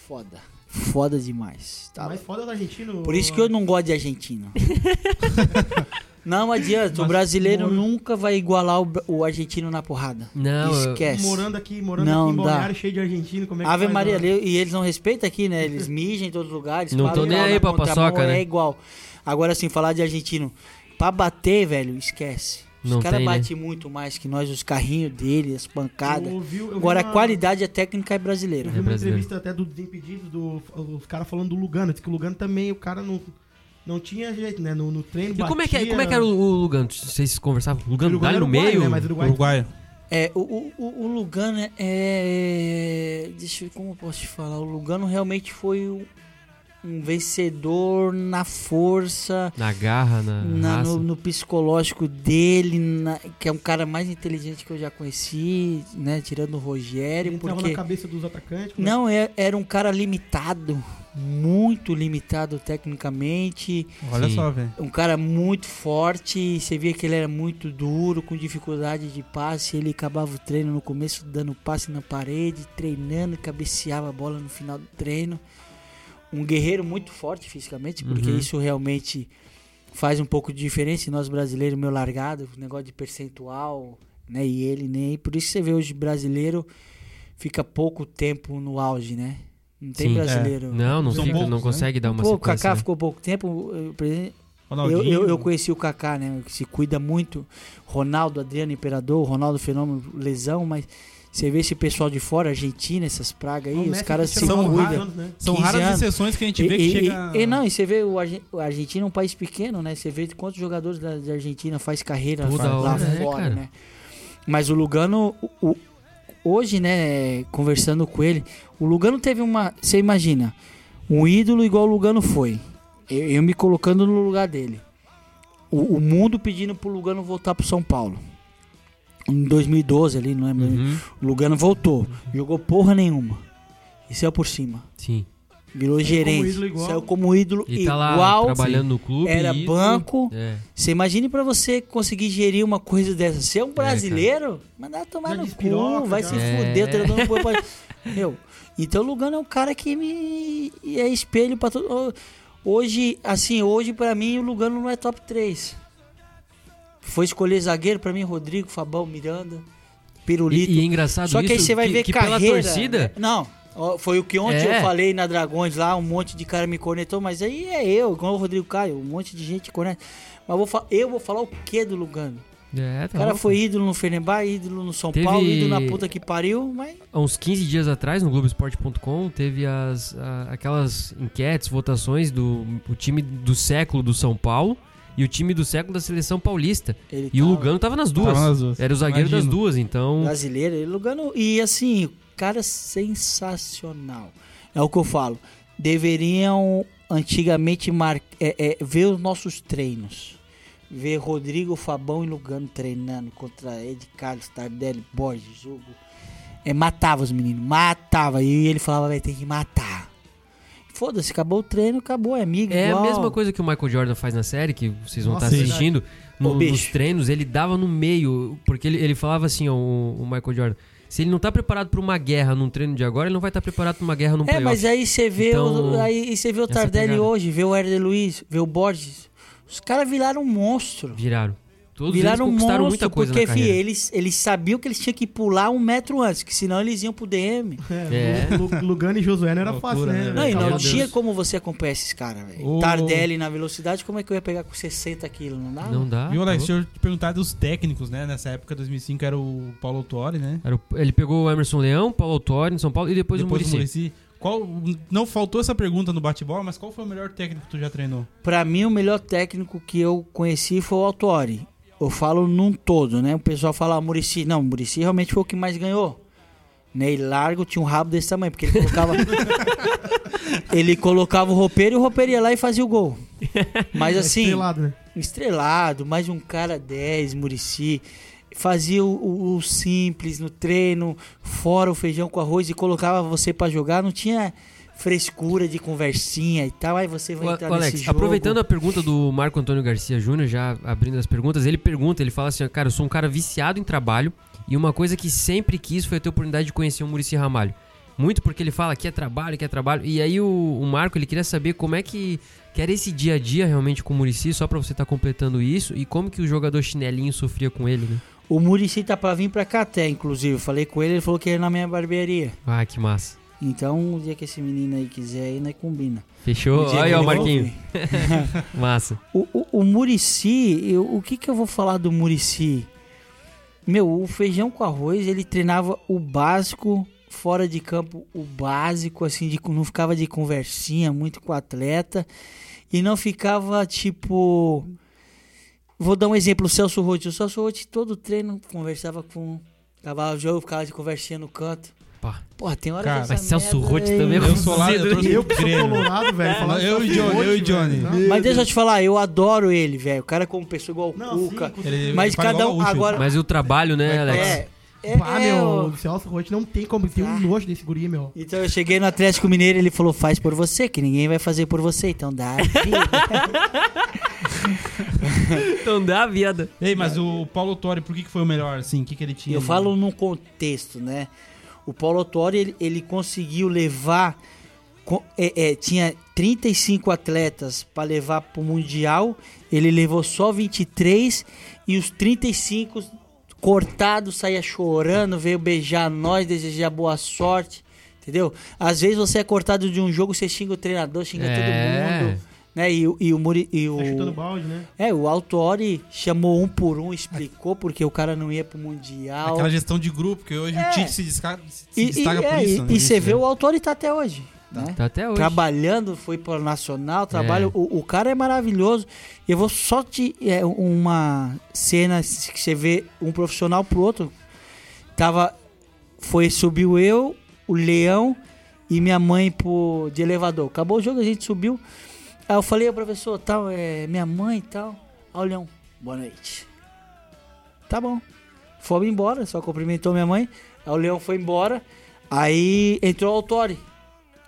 Speaker 4: Foda. Foda demais. Tá
Speaker 1: Mais foda é o argentino.
Speaker 4: Por isso que eu não gosto de argentino. não adianta, o brasileiro
Speaker 2: moro-
Speaker 4: nunca vai igualar o, o argentino na porrada.
Speaker 3: Não,
Speaker 4: Esquece.
Speaker 1: Morando aqui, morando
Speaker 4: Não
Speaker 1: aqui em. Balneário, cheio de argentino, como é que
Speaker 4: Ave
Speaker 1: faz,
Speaker 4: Maria,
Speaker 1: né?
Speaker 4: e eles não respeitam aqui, né? Eles mijam em todos os lugares.
Speaker 3: Não tô nem aí pra paçoca, né?
Speaker 4: É igual. Agora, assim, falar de argentino. Pra bater, velho, esquece. Os
Speaker 3: Não
Speaker 4: caras
Speaker 3: tem, né?
Speaker 4: batem muito mais que nós, os carrinhos dele, as pancadas.
Speaker 1: Eu ouvi- eu
Speaker 4: Agora,
Speaker 1: uma-
Speaker 4: a qualidade e a técnica é brasileira.
Speaker 1: Eu vi
Speaker 3: É
Speaker 1: uma
Speaker 3: brasileiro.
Speaker 1: entrevista até do Desimpedidos, do, os caras falando do Lugano. Diz que o Lugano também, o cara não, não tinha jeito, né? No, no treino,
Speaker 3: E como é, que, é-
Speaker 1: batia-
Speaker 3: como é que era o, o Lugano? Vocês conversavam?
Speaker 1: O
Speaker 3: Lugano
Speaker 1: Lugano
Speaker 3: dá no meio?
Speaker 1: né? Mas uruguai.
Speaker 2: Uruguaio.
Speaker 4: É, o, o, o- Lugano é- é. Deixa eu ver como eu posso te falar. O Lugano realmente foi um, um vencedor na força,
Speaker 3: Na garra, na,
Speaker 4: na-
Speaker 3: raça.
Speaker 4: no, no psicológico dele, na- que é um cara mais inteligente que eu já conheci, né? Tirando o Rogério,
Speaker 1: Ele
Speaker 4: porque
Speaker 1: na cabeça dos atacantes. né?
Speaker 4: não é- era um cara limitado, muito limitado tecnicamente,
Speaker 2: Olha
Speaker 3: Sim.
Speaker 2: só, velho.
Speaker 4: um cara muito forte. Você via que ele era muito duro, com dificuldade de passe. Ele acabava o treino no começo dando passe na parede, treinando, cabeceava a bola no final do treino. Um guerreiro muito forte fisicamente, porque
Speaker 3: Uhum.
Speaker 4: isso realmente faz um pouco de diferença. E nós brasileiros, meu largado, negócio de percentual, né? E ele nem. Por isso você vê hoje brasileiro fica pouco tempo no auge, né? Não tem
Speaker 3: Sim.
Speaker 4: brasileiro.
Speaker 3: Não, não,
Speaker 2: São
Speaker 3: fica,
Speaker 2: poucos,
Speaker 3: não
Speaker 2: né?
Speaker 3: consegue dar uma
Speaker 4: Pô, o. Kaká
Speaker 3: né?
Speaker 4: ficou pouco tempo. eu- exemplo, eu, eu, eu conheci o Kaká, né? Que se cuida muito. Ronaldo, Adriano Imperador, Ronaldo Fenômeno, lesão, mas você vê esse pessoal de fora, Argentina, essas pragas aí,
Speaker 1: O
Speaker 4: os caras se
Speaker 2: são
Speaker 1: né?
Speaker 2: São
Speaker 4: 15
Speaker 2: raras
Speaker 4: anos.
Speaker 2: exceções que a gente
Speaker 4: E,
Speaker 2: vê que
Speaker 4: e-
Speaker 2: chega.
Speaker 4: e- e não, e você vê o a Argentina é um país pequeno, né? Você vê quantos jogadores da, da Argentina faz carreira
Speaker 3: Toda
Speaker 4: lá
Speaker 3: hora, é,
Speaker 4: fora,
Speaker 3: cara.
Speaker 4: né? Mas o Lugano, o- o- hoje, né, conversando com ele, o Lugano teve uma. Você imagina, um ídolo igual o Lugano foi. Eu, eu me colocando no lugar dele. O, o mundo pedindo pro Lugano voltar pro São Paulo. Em 2012 ali, não lembro.
Speaker 3: Uhum,
Speaker 4: O Lugano voltou. Jogou porra nenhuma. E saiu por cima.
Speaker 3: Sim.
Speaker 4: Virou
Speaker 1: como
Speaker 4: gerente.
Speaker 1: ídolo igual.
Speaker 4: Saiu como ídolo
Speaker 3: E tá lá
Speaker 4: igual.
Speaker 3: trabalhando no clube.
Speaker 4: Era
Speaker 3: e-
Speaker 4: banco.
Speaker 3: É.
Speaker 4: Você imagine pra você conseguir gerir uma coisa dessa. Ser um brasileiro, mandar tomar
Speaker 1: Já
Speaker 4: no cu, vai
Speaker 1: já.
Speaker 4: se
Speaker 3: É.
Speaker 4: fuder, pra... Meu, então o Lugano é um cara que me é espelho pra todo. Hoje, assim, hoje pra mim o Lugano não é top 3. Foi escolher zagueiro pra mim, Rodrigo, Fabão, Miranda, Pirulito.
Speaker 3: E, e é engraçado
Speaker 4: Só que aí você vai ver
Speaker 3: que
Speaker 4: carreira.
Speaker 3: pela torcida.
Speaker 4: Não, foi o que ontem
Speaker 3: É.
Speaker 4: eu falei na Dragões lá, um monte de cara me cornetou, mas aí é eu, igual o Rodrigo Caio, um monte de gente corneta. Mas eu vou, eu vou falar o que do Lugano?
Speaker 3: É,
Speaker 4: O
Speaker 3: tá
Speaker 4: cara
Speaker 3: louco.
Speaker 4: foi ídolo no Fenerbahçe, ídolo no São
Speaker 3: Teve-
Speaker 4: Paulo, ídolo na puta que pariu, mas
Speaker 3: Há uns 15 dias atrás, no Globoesporte.com, teve as, a- aquelas enquetes, votações do o time do século do São Paulo e o time do século da seleção paulista.
Speaker 4: ele
Speaker 3: E o
Speaker 4: tá
Speaker 3: Lugano tava nas duas.
Speaker 2: Tava nas duas.
Speaker 3: Era o zagueiro das
Speaker 2: Imagino.
Speaker 3: duas, então.
Speaker 4: brasileiro, ele Lugano. E assim, cara sensacional. É o que eu falo. Deveriam antigamente mar... é, é, ver os nossos treinos. Ver Rodrigo, Fabão e Lugano treinando contra Ed Carlos, Tardelli, Borges, Hugo. É, matava os meninos, matava. E ele falava, vai ter que matar. Foda-se, acabou o treino, acabou, é amigo.
Speaker 3: É a
Speaker 4: igual.
Speaker 3: mesma coisa que o Michael Jordan faz na série, que vocês vão
Speaker 1: Nossa,
Speaker 3: estar assistindo. No- nos treinos, ele dava no meio. Porque ele, ele falava assim, ó, o, o Michael Jordan. Se ele não tá preparado pra uma guerra num treino de agora, ele não vai estar preparado pra uma guerra num
Speaker 4: É,
Speaker 3: playoff.
Speaker 4: mas aí você vê,
Speaker 3: Então,
Speaker 4: o, aí você vê o Tardelli
Speaker 3: pegada.
Speaker 4: hoje, vê o Herder Luiz, vê o Borges. Os caras viraram um monstro.
Speaker 3: Viraram. Todos
Speaker 4: viraram
Speaker 3: eles
Speaker 4: um
Speaker 3: conquistaram
Speaker 4: monstro,
Speaker 3: muita coisa
Speaker 4: porque
Speaker 3: na
Speaker 4: fi,
Speaker 3: carreira.
Speaker 4: eles, eles sabiam que eles tinham que pular um metro antes, que senão eles iam pro DM.
Speaker 2: É.
Speaker 1: Lu- Lugano e Josué não era
Speaker 2: Loucura,
Speaker 1: fácil,
Speaker 2: né,
Speaker 1: né?
Speaker 4: Não, e
Speaker 3: Meu
Speaker 4: não
Speaker 3: Deus.
Speaker 4: tinha como você acompanhar esses caras, velho.
Speaker 2: O-
Speaker 4: Tardelli na velocidade, como é que eu ia pegar com 60 quilos? Não dá?
Speaker 3: Não dá.
Speaker 2: Viu,
Speaker 3: tá
Speaker 2: Alex?
Speaker 3: louco.
Speaker 2: Deixa eu te perguntar dos técnicos, né? Nessa época, 2005, era o Paulo Autori, né?
Speaker 3: Era o- ele pegou o Emerson Leão, Paulo Autori no São Paulo e depois, o Muricy.
Speaker 2: Muricy. Qual, não faltou essa pergunta no bate-bola, mas qual foi o melhor técnico que tu já treinou?
Speaker 4: Pra mim, o melhor técnico que eu conheci foi o Autori. Eu falo num todo, né? O pessoal fala, ah, Murici. Não, o Murici realmente foi o que mais ganhou. Né? E largo tinha um rabo desse tamanho, porque ele colocava. ele colocava o roupeiro e o roupeiro ia lá e fazia o gol. Mas assim,
Speaker 1: Estrelado, né?
Speaker 4: estrelado, mais um cara 10, Murici. Fazia o, o- o simples no treino, fora o feijão com arroz e colocava você pra jogar. Não tinha frescura de conversinha e tal. Aí você vai
Speaker 3: O,
Speaker 4: entrar
Speaker 3: o Alex,
Speaker 4: nesse jogo.
Speaker 3: aproveitando a pergunta do Marco Antônio Garcia Júnior, já abrindo as perguntas, ele pergunta, ele fala assim, cara, eu sou um cara viciado em trabalho e uma coisa que sempre quis foi ter a oportunidade de conhecer o Murici Ramalho. Muito porque ele fala que é trabalho, que é trabalho. E aí o, o Marco, ele queria saber como é que, que era esse dia a dia realmente com o Murici, só pra você estar completando isso, e como que o jogador chinelinho sofria com ele, né?
Speaker 4: O Murici tá pra vir pra cá até, inclusive. Eu falei com ele, ele falou que ia na minha barbearia.
Speaker 3: Ah, que massa.
Speaker 4: Então, o dia que esse menino aí quiser aí, nós combina.
Speaker 3: Fechou? Olha aí, ó, Marquinho. Massa.
Speaker 4: O, o, o Murici, eu- o que que eu vou falar do Murici? Meu, o feijão com arroz, ele treinava o básico, fora de campo, o básico, assim, de, não ficava de conversinha muito com o atleta. E não ficava, tipo... Vou dar um exemplo, o Celso Rotti. O Celso Rotti, todo treino, conversava com... Acabava o jogo, ficava de conversinha no canto. Porra, tem hora
Speaker 2: Cara,
Speaker 4: que
Speaker 3: Mas Celso
Speaker 4: aí-
Speaker 3: também é
Speaker 2: Eu sou lá, eu trouxe?
Speaker 1: Eu que sou colorado, velho.
Speaker 2: Eu e Johnny, eu e. Johnny.
Speaker 4: Mas deixa eu te falar, eu adoro ele, velho. O cara como pessoa igual o Cuca. Mas cada um agora-
Speaker 3: Mas o trabalho, né, Alex?
Speaker 4: É, é,
Speaker 1: Ah,
Speaker 4: é,
Speaker 1: meu,
Speaker 4: o-
Speaker 1: o Celso Roth não tem como, tem um nojo desse guri, meu.
Speaker 4: Então eu cheguei no Atlético Mineiro ele falou, faz por você, que ninguém vai fazer por você, então dá a vida.
Speaker 3: Então dá a vida.
Speaker 2: Ei, mas o Paulo Torre, por que, que foi o melhor, assim? O que, que ele tinha?
Speaker 4: Eu falo num contexto, né? O Paulo Autori, ele, ele conseguiu levar. é, é, tinha 35 atletas para levar para o Mundial. Ele levou só 23 e os 35 cortados saía chorando, veio beijar nós, desejar boa sorte. Entendeu? Às vezes você é cortado de um jogo, você xinga o treinador, xinga
Speaker 3: É.
Speaker 4: todo mundo. Né? E, o- e o Muri, e o,
Speaker 1: Tá balde, né?
Speaker 4: é, o Autori chamou um por um, explicou porque o cara não ia pro Mundial.
Speaker 2: Aquela gestão de grupo, que hoje
Speaker 4: É.
Speaker 2: o Tite se destaca, se
Speaker 4: E,
Speaker 2: destaca
Speaker 4: e-
Speaker 2: por
Speaker 4: é,
Speaker 2: isso.
Speaker 4: e-
Speaker 2: né?
Speaker 4: e você vê
Speaker 2: né?
Speaker 4: o Autori tá até hoje. Né?
Speaker 3: Tá até hoje.
Speaker 4: Trabalhando, foi para o Nacional, trabalha.
Speaker 3: É.
Speaker 4: O, o cara é maravilhoso. Eu vou só te. É, uma cena que você vê um profissional pro outro. Tava. Foi, subiu eu, o Leão e minha mãe pro, de elevador. Acabou o jogo, a gente subiu. Aí eu falei, "Ô, professor, tal, é minha mãe e tal. Aí o Leão, boa noite. Tá bom. Fomos embora, só cumprimentou minha mãe. Aí o Leão foi embora. Aí entrou o Autori,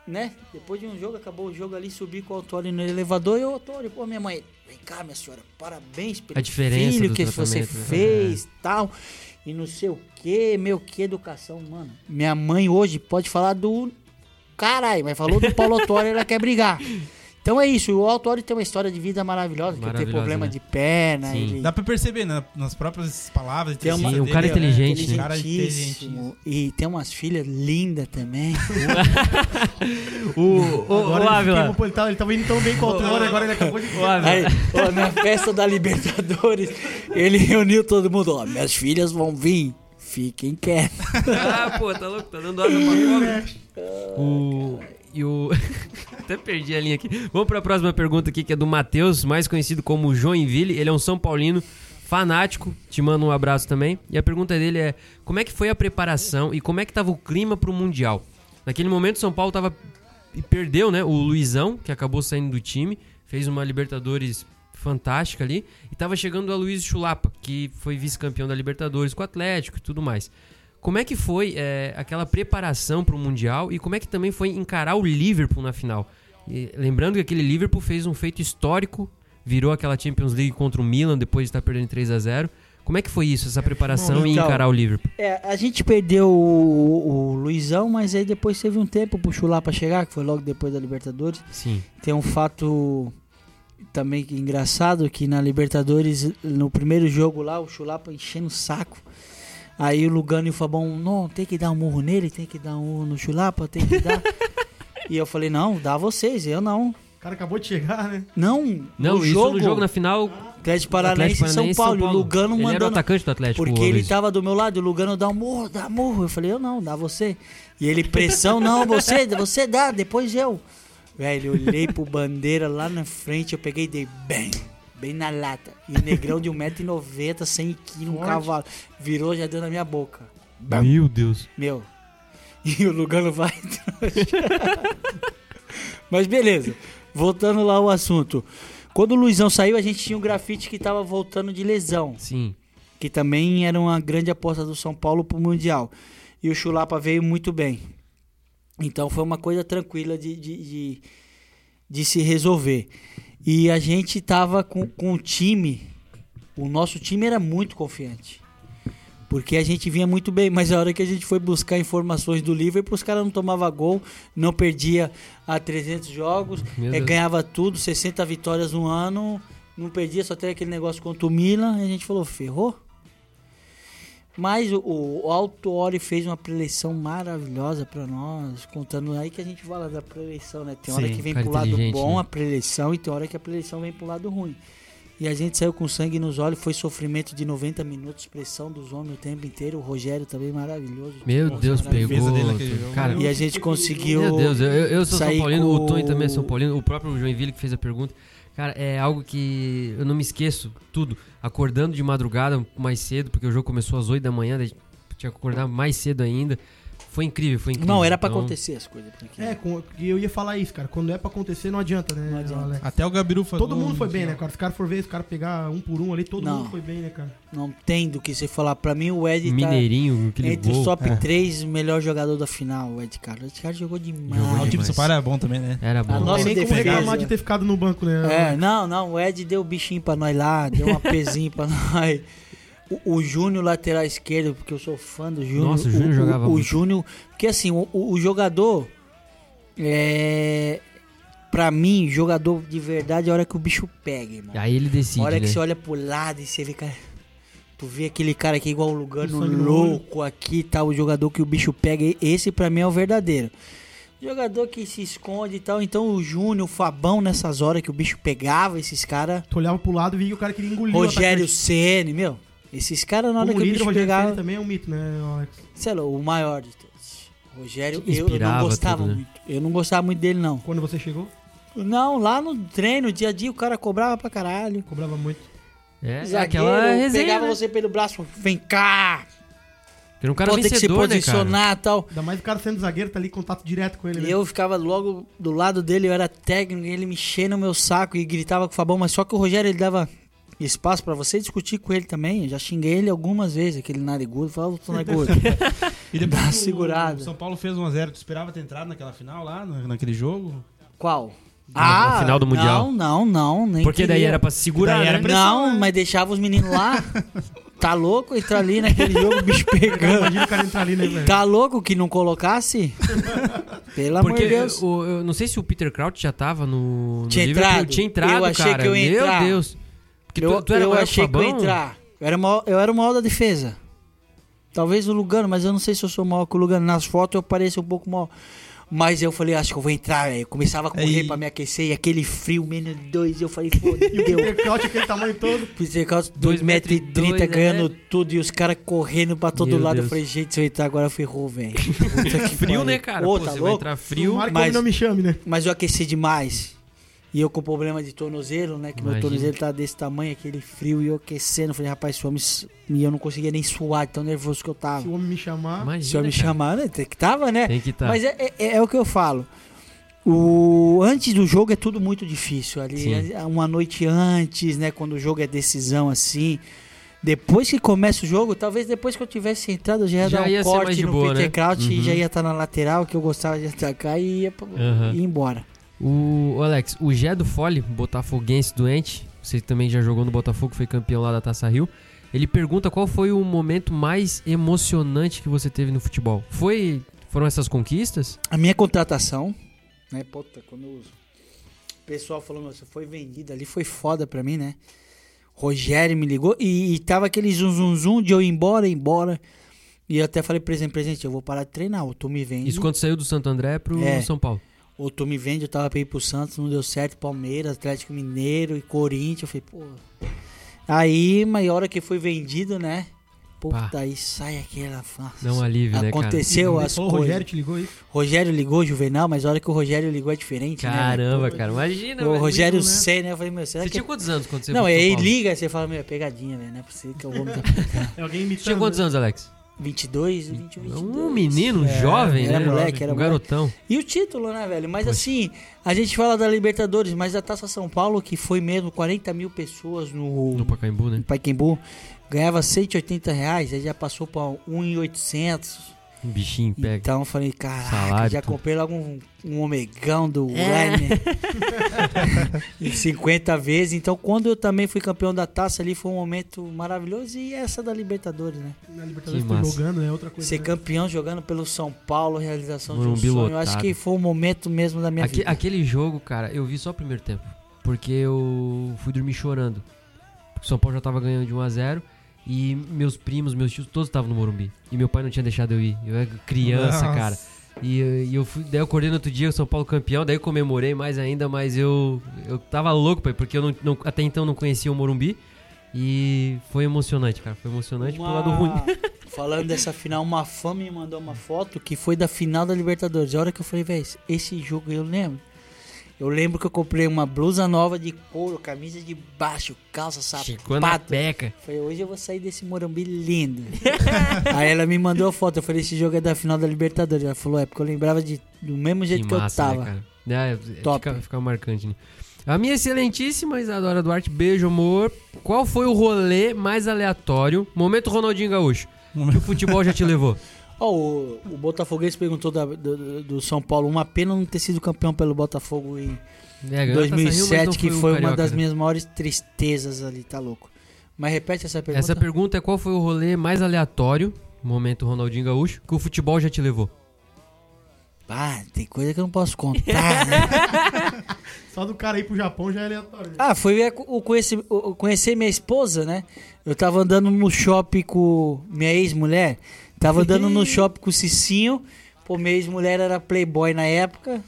Speaker 4: né? Depois de um jogo, acabou o jogo ali, subi com o Autori no elevador e o Autori, pô, minha mãe, vem cá, minha senhora, parabéns pelo
Speaker 3: A diferença
Speaker 4: filho que você
Speaker 3: né?
Speaker 4: fez tal. E não sei o que, meu que educação, mano. Minha mãe hoje pode falar do caralho, mas falou do Paulo Autori, ela quer brigar. Então é isso, o Autori tem uma história de vida maravilhosa, que tem
Speaker 3: Maravilhosa,
Speaker 4: problema
Speaker 3: né?
Speaker 4: de perna,
Speaker 3: Sim.
Speaker 4: ele
Speaker 2: Dá pra perceber, né? Nas próprias palavras.
Speaker 4: tem uma,
Speaker 3: Sim, um cara
Speaker 2: dele,
Speaker 3: inteligente, né?
Speaker 2: Cara
Speaker 4: inteligentíssimo. E tem umas filhas lindas também.
Speaker 3: O, o,
Speaker 1: Agora
Speaker 3: o
Speaker 1: ele,
Speaker 3: Ávila.
Speaker 1: ele, tava, ele tava indo tão bem com o Autori, agora ele acabou de...
Speaker 3: O Ávila.
Speaker 4: Aí, ó, na festa da Libertadores, ele reuniu todo mundo. Ó, minhas filhas vão vir. Fiquem quietos.
Speaker 3: Ah, pô, tá louco, tá dando asa pra cobra. O. E o. Até perdi a linha aqui. Vamos pra próxima pergunta aqui, que é do Matheus, mais conhecido como Joinville. Ele é um São Paulino fanático, te mando um abraço também. E a pergunta dele é: como é que foi a preparação e como é que tava o clima pro Mundial? Naquele momento, o São Paulo tava. perdeu, né? O Luizão, que acabou saindo do time, fez uma Libertadores fantástica ali. E tava chegando a Luiz Chulapa, que foi vice-campeão da Libertadores com o Atlético e tudo mais. Como é que foi é, aquela preparação para o Mundial e como é que também foi encarar o Liverpool na final? E lembrando que aquele Liverpool fez um feito histórico, virou aquela Champions League contra o Milan depois de estar perdendo 3 a 0 Como é que foi isso, essa preparação e
Speaker 4: Então,
Speaker 3: encarar o Liverpool?
Speaker 4: É, a gente perdeu o, o Luizão, mas aí depois teve um tempo pro Chulá pra chegar, que foi logo depois da Libertadores.
Speaker 3: Sim.
Speaker 4: Tem um fato também que engraçado que na Libertadores, no primeiro jogo lá, o Chulapa enchendo o saco. Aí o Lugano e o Fabão, não, tem que dar um murro nele, tem que dar um murro no Chulapa, tem que dar. e eu falei, não, dá vocês, eu não.
Speaker 1: O cara acabou de chegar, né?
Speaker 4: Não,
Speaker 3: Não, isso
Speaker 4: jogo,
Speaker 3: no jogo na final.
Speaker 4: Atlético Paranaense e São Paulo, o Lugano
Speaker 3: Ele era o
Speaker 4: mandando
Speaker 3: atacante do Atlético.
Speaker 4: porque
Speaker 3: o
Speaker 4: ele tava do meu lado, e o Lugano dá um murro, dá murro. Eu falei, eu não, dá você. E ele, pressão, não, você, você dá, depois eu. Velho, eu olhei pro bandeira lá na frente, eu peguei e dei bem, bem na lata. E o negrão de 1,90m, 100kg, um cavalo. Virou, já deu na minha boca.
Speaker 3: Meu Deus.
Speaker 4: Meu. E o Lugano vai. Mas beleza. Voltando lá ao assunto. Quando o Luizão saiu, a gente tinha um grafite que tava voltando de lesão
Speaker 3: Sim.
Speaker 4: que também era uma grande aposta do São Paulo pro Mundial. E o Chulapa veio muito bem. Então foi uma coisa tranquila de, de, de, de se resolver. E a gente tava com, com o time, o nosso time era muito confiante. Porque a gente vinha muito bem, mas a hora que a gente foi buscar informações do Liverpool, os caras não tomavam gol, não perdia a 300 jogos, é, ganhava tudo, 60 vitórias no ano, não perdia, só teve aquele negócio contra o Milan, e a gente falou, ferrou. Mas o, o Autori fez uma preleção maravilhosa pra nós, contando aí que a gente fala da preleção, né? Tem hora
Speaker 3: Sim,
Speaker 4: que vem pro lado bom
Speaker 3: né?
Speaker 4: a preleção e tem hora que a preleção vem pro lado ruim. E a gente saiu com sangue nos olhos, foi sofrimento de 90 minutos, pressão dos homens o tempo inteiro. O Rogério também maravilhoso.
Speaker 3: Meu
Speaker 4: Nossa,
Speaker 3: Deus,
Speaker 4: maravilhoso.
Speaker 3: pegou.
Speaker 2: jogo.
Speaker 3: Cara,
Speaker 4: E a gente conseguiu.
Speaker 3: Meu Deus, eu, eu sou São
Speaker 4: sair
Speaker 3: Paulino,
Speaker 4: com
Speaker 3: o Tony também é São Paulino, o próprio Joinville que fez a pergunta. Cara, é algo que eu não me esqueço, tudo. Acordando de madrugada mais cedo, porque o jogo começou às 8 da manhã, tinha que acordar mais cedo ainda. Foi incrível, foi incrível.
Speaker 4: Não, era pra
Speaker 3: Então,
Speaker 4: acontecer as coisas. porque-
Speaker 1: É, com- eu ia falar isso, cara. Quando é pra acontecer, não adianta, né?
Speaker 4: Não adianta.
Speaker 1: Alex?
Speaker 2: Até o Gabiru faz
Speaker 1: Todo mundo foi bem,
Speaker 2: final.
Speaker 1: né, cara? Se o cara for ver, os caras pegar um por um ali, todo
Speaker 4: Não.
Speaker 1: mundo foi bem, né, cara?
Speaker 4: Não tem do que você falar. Pra mim, o Ed tá
Speaker 3: Mineirinho, aquele
Speaker 4: entre
Speaker 3: gol.
Speaker 4: os top
Speaker 2: é.
Speaker 4: 3 melhor jogador da final, o Ed Carlos. O Ed Carlos jogou demais.
Speaker 3: Jogou
Speaker 2: Ah, o time do
Speaker 3: demais.
Speaker 2: São Paulo era bom também, né?
Speaker 3: Era bom.
Speaker 4: A
Speaker 1: Não
Speaker 4: nossa
Speaker 1: tem nem como
Speaker 4: defesa.
Speaker 1: reclamar de ter ficado no banco, né?
Speaker 4: É, não, não, o Ed deu bichinho pra nós lá, deu uma pezinho pra nós. O, o Júnior, lateral esquerdo, porque eu sou fã do Júnior.
Speaker 3: Nossa, o Júnior jogava
Speaker 4: O,
Speaker 3: muito.
Speaker 4: Júnior, porque assim, o, o- o jogador, é, pra mim, jogador de verdade é a hora que o bicho pega, irmão.
Speaker 3: Aí ele
Speaker 4: a
Speaker 3: decide,
Speaker 4: hora
Speaker 3: né?
Speaker 4: que você olha pro lado e você vê, cara... Tu vê aquele cara aqui igual o Lugano louco aqui, tá? O jogador que o bicho pega, esse pra mim é o verdadeiro. Jogador que se esconde e tal. Então o Júnior, o Fabão, nessas horas que o bicho pegava, esses caras.
Speaker 1: Tu olhava pro lado e via que o cara queria engolir
Speaker 4: Rogério
Speaker 1: o
Speaker 4: Ceni, meu. Esses caras na hora
Speaker 1: Como
Speaker 4: que o bicho
Speaker 1: o Rogério
Speaker 4: pegava.
Speaker 1: Também é um mito, né, Alex?
Speaker 4: Sei lá, o maior de todos. Rogério, eu, eu não gostava
Speaker 3: tudo, né?
Speaker 4: muito. Eu não gostava muito dele, não.
Speaker 1: Quando você chegou,
Speaker 4: Não, lá no treino, dia a dia, o cara cobrava pra caralho.
Speaker 1: cobrava muito.
Speaker 3: É,
Speaker 4: Zagueiro,
Speaker 3: aquela resenha,
Speaker 4: pegava
Speaker 3: né?
Speaker 4: você pelo braço, vem cá,
Speaker 3: era um cara
Speaker 4: pode ter que se
Speaker 3: vencedor, né,
Speaker 4: posicionar e tal.
Speaker 1: Ainda mais o cara sendo zagueiro, tá ali em contato direto com ele,
Speaker 4: E
Speaker 1: né?
Speaker 4: eu ficava logo do lado dele, eu era técnico, e ele me enchendo o meu saco e gritava com o Fabão, mas só que o Rogério ele dava espaço pra você discutir com ele também. Eu já xinguei ele algumas vezes, aquele narigudo, falava, tô narigudo.
Speaker 2: E
Speaker 4: Dá uma
Speaker 2: o-
Speaker 4: segurada.
Speaker 2: O São Paulo fez 1x0. Tu esperava ter entrado naquela final lá, na- naquele jogo?
Speaker 4: Qual?
Speaker 3: Na- na final do Mundial.
Speaker 4: Não, não, não, nem
Speaker 3: Porque daí
Speaker 4: queria.
Speaker 3: era pra se segurar,
Speaker 2: Daí era
Speaker 3: né?
Speaker 2: pressão,
Speaker 4: Não,
Speaker 2: né?
Speaker 4: mas deixava os meninos lá. Tá louco entrar ali naquele jogo, o bicho pegando.
Speaker 1: Imagina o cara entrar ali, né, velho?
Speaker 4: Tá louco que não colocasse? Pelo amor
Speaker 3: Porque
Speaker 4: de Deus.
Speaker 3: o- eu não sei se o Peter Crouch já tava no, no
Speaker 4: Tinha entrado.
Speaker 3: Tinha entrado,
Speaker 4: Eu achei
Speaker 3: cara.
Speaker 4: que eu ia
Speaker 3: Meu
Speaker 4: entrar.
Speaker 3: Deus.
Speaker 4: Eu
Speaker 3: tu, tu era
Speaker 4: eu achei que eu ia entrar. Eu era, o maior, eu era o maior da defesa. Talvez o Lugano, mas eu não sei se eu sou maior que o Lugano. Nas fotos eu pareço um pouco maior. Mas eu falei, acho que eu vou entrar, velho. Eu Começava a correr
Speaker 2: Aí-
Speaker 4: pra me aquecer e aquele frio, menos dois. Eu falei,
Speaker 1: E o
Speaker 4: fodeu.
Speaker 1: Peter Crouch, aquele tamanho todo.
Speaker 4: Fizer calça
Speaker 3: Dois
Speaker 4: 2,30 metros e
Speaker 3: metros e
Speaker 4: 30
Speaker 3: dois,
Speaker 4: ganhando
Speaker 3: né?
Speaker 4: tudo e os caras correndo pra todo
Speaker 3: Meu
Speaker 4: lado.
Speaker 3: Deus.
Speaker 4: Eu falei, gente, se eu entrar agora ferrou, velho.
Speaker 3: Frio,
Speaker 4: pariu.
Speaker 3: né, cara?
Speaker 4: Ô,
Speaker 3: Pô,
Speaker 4: tá
Speaker 3: você vai
Speaker 4: louco?
Speaker 3: entrar frio.
Speaker 1: Tomara
Speaker 4: mas-
Speaker 1: não me chame, né?
Speaker 4: Mas eu aqueci demais. E eu com problema de tornozelo, né? Que meu
Speaker 3: Imagina.
Speaker 4: tornozelo tá desse tamanho, aquele frio, e eu aquecendo. Eu falei, rapaz, se o homem. E eu não conseguia nem suar, tão nervoso que eu
Speaker 1: Se
Speaker 4: tava.
Speaker 1: o homem me chamar,
Speaker 3: Imagina,
Speaker 4: Se eu me
Speaker 3: cara.
Speaker 4: chamar, né? Tem que tava, né?
Speaker 3: Tem que estar.
Speaker 4: Mas é, é- é o que eu falo. O, antes do jogo é tudo muito difícil. Ali,
Speaker 3: Sim.
Speaker 4: é uma noite antes, né? Quando o jogo é decisão assim. Depois que começa o jogo, talvez depois que eu tivesse entrado, eu já ia
Speaker 3: Já
Speaker 4: dar um corte
Speaker 3: de
Speaker 4: no
Speaker 3: boa,
Speaker 4: Peter
Speaker 3: né?
Speaker 4: Crouch e
Speaker 3: Uhum.
Speaker 4: já ia estar na lateral, que eu gostava de atacar e ia, pra-
Speaker 3: Aham.
Speaker 4: ia embora.
Speaker 3: O Alex, o Gé do Fole, botafoguense doente, você também já jogou no Botafogo, foi campeão lá da Taça Rio. Ele pergunta qual foi o momento mais emocionante que você teve no futebol. Foi foram essas conquistas?
Speaker 4: A minha contratação, né? Puta, quando o pessoal falou, meu, você foi vendido ali, foi foda pra mim, né? Rogério me ligou e, e tava aquele zum zum zum de eu ir embora, ir embora. E eu até falei, presente, presente, eu vou parar de treinar, tu me vende,
Speaker 3: Isso quando saiu do Santo André pro
Speaker 4: É.
Speaker 3: São Paulo.
Speaker 4: Ou tu me vende, eu tava pra ir pro Santos, não deu certo, Palmeiras, Atlético Mineiro e Corinthians, eu falei, pô... Aí, mas a hora que foi vendido, né? Puta,
Speaker 3: Pá.
Speaker 4: aí sai aquela...
Speaker 3: Dá um alívio, né, cara?
Speaker 4: Aconteceu as
Speaker 1: falou, o
Speaker 4: coisas.
Speaker 1: Rogério te ligou aí?
Speaker 4: Rogério ligou, Juvenal, mas a hora que o Rogério ligou é diferente, né?
Speaker 3: Caramba, cara, imagina.
Speaker 4: O. Rogério
Speaker 1: né?
Speaker 4: C, né? Eu falei, meu, será
Speaker 3: Você
Speaker 4: que...
Speaker 3: tinha quantos anos quando você
Speaker 4: Não, aí liga, você fala, meu, é pegadinha, velho, não é possível que eu vou me dar
Speaker 1: É alguém imitando.
Speaker 3: Você tinha quantos
Speaker 1: né?
Speaker 3: anos, Alex?
Speaker 4: 22, 21, 22.
Speaker 3: Um menino, um
Speaker 4: É,
Speaker 3: jovem,
Speaker 4: era
Speaker 3: né?
Speaker 4: moleque, era
Speaker 3: um
Speaker 4: moleque.
Speaker 3: garotão.
Speaker 4: E o título, né, velho? Mas assim, a gente fala da Libertadores, mas a Taça São Paulo, que foi mesmo 40 mil pessoas no,
Speaker 3: No Pacaembu, né?
Speaker 4: no Pacaembu, ganhava 180 reais, aí já passou pra 1,800.
Speaker 3: Um bichinho pega.
Speaker 4: Então eu falei, caraca,
Speaker 3: Salário,
Speaker 4: já comprei logo um, um omegão do
Speaker 3: É.
Speaker 4: Werner. em 50 vezes. Então quando eu também fui campeão da taça ali, foi um momento maravilhoso. E essa da Libertadores, né?
Speaker 1: Na Libertadores foi jogando, é outra coisa.
Speaker 4: Ser
Speaker 1: né?
Speaker 4: campeão jogando pelo São Paulo, realização
Speaker 3: Morumbi
Speaker 4: de um sonho. Eu acho que foi o momento mesmo da minha
Speaker 3: Aque-
Speaker 4: vida.
Speaker 3: aquele jogo, cara, eu vi só o primeiro tempo. Porque eu fui dormir chorando. Porque o São Paulo já tava ganhando de 1 a 0 E meus primos, meus tios, todos estavam no Morumbi. E meu pai não tinha deixado eu ir. Eu era criança,
Speaker 2: Nossa.
Speaker 3: cara. E, e eu fui, daí eu acordei no outro dia, o São Paulo campeão, daí eu comemorei mais ainda, mas eu, eu tava louco, pai, porque eu não, não- até então não conhecia o Morumbi. E foi emocionante, cara. Foi emocionante pro lado ruim.
Speaker 4: Falando dessa final, uma fã me mandou uma foto que foi da final da Libertadores. A hora que eu falei, velho, esse jogo eu lembro. Eu lembro que eu comprei uma blusa nova de couro, camisa de baixo, calça,
Speaker 3: Chegou na
Speaker 4: sapato.
Speaker 3: peca.
Speaker 4: Falei, hoje eu vou sair desse Morumbi lindo. Aí ela me mandou a foto, eu falei, esse jogo é da final da Libertadores. Ela falou, é porque eu lembrava de, do mesmo jeito que,
Speaker 3: massa,
Speaker 4: eu tava.
Speaker 3: Né? É,
Speaker 4: Top.
Speaker 3: Fica, fica marcante, né? A minha excelentíssima Isadora Duarte, beijo, amor. Qual foi o rolê mais aleatório? Momento Ronaldinho Gaúcho. Que o futebol já te levou.
Speaker 4: Ó, o, o Botafoguense perguntou da- do, do- São Paulo, uma pena não ter sido campeão pelo Botafogo em
Speaker 3: É, ganhou a Taça Rio, mas
Speaker 4: 2007,
Speaker 3: não
Speaker 4: que
Speaker 3: o
Speaker 4: foi uma das
Speaker 3: né?
Speaker 4: minhas maiores tristezas ali, tá louco. Mas repete essa pergunta.
Speaker 3: Essa pergunta é qual foi o rolê mais aleatório, momento Ronaldinho Gaúcho, que o futebol já te levou?
Speaker 4: Ah, tem coisa que eu não posso contar, né?
Speaker 1: Só do cara ir pro Japão já é aleatório. né?
Speaker 4: Ah, foi o conhecer, o- conhecer minha esposa, né? Eu tava andando no shopping com minha ex-mulher. Tava andando no shopping com o Cicinho. Pô, minha ex-mulher era playboy na época.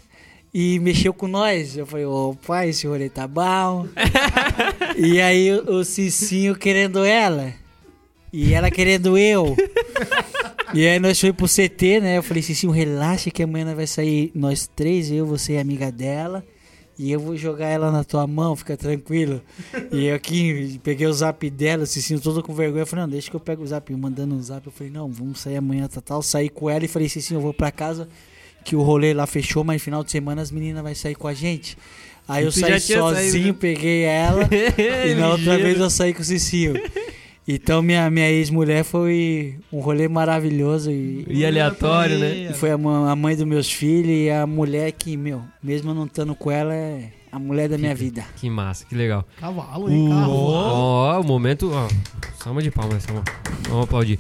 Speaker 4: E mexeu com nós. Eu falei, opa, esse rolê tá bom. e aí o, Cicinho querendo ela. E ela querendo eu. E aí nós fomos pro CT, né? Eu falei, Cicinho, relaxa que amanhã vai sair nós três, eu, você e a amiga dela. E eu vou jogar ela na tua mão, fica tranquilo. E eu aqui peguei o zap dela, se sinto todo com vergonha. Eu falei, não, deixa que eu pego o zap, mandando um zap. Eu falei, não, vamos sair amanhã, tal, tal. Saí com ela e falei, sim, eu vou pra casa, que o rolê lá fechou, mas final de semana as meninas vão sair com a gente. Aí eu
Speaker 3: tu
Speaker 4: saí sozinho,
Speaker 3: saído, né?
Speaker 4: peguei ela, e na outra vez eu saí com o Cicinho. Então minha, minha ex-mulher foi um rolê maravilhoso e,
Speaker 3: E aleatório, né?
Speaker 4: e foi a, a mãe dos meus filhos e a mulher que, meu, mesmo eu não estando com ela, é a mulher da minha vida.
Speaker 3: Que massa, que legal.
Speaker 1: Cavalo, hein, carro.
Speaker 3: Ó, o momento. Ó, salva de palmas, salva. Vamos aplaudir.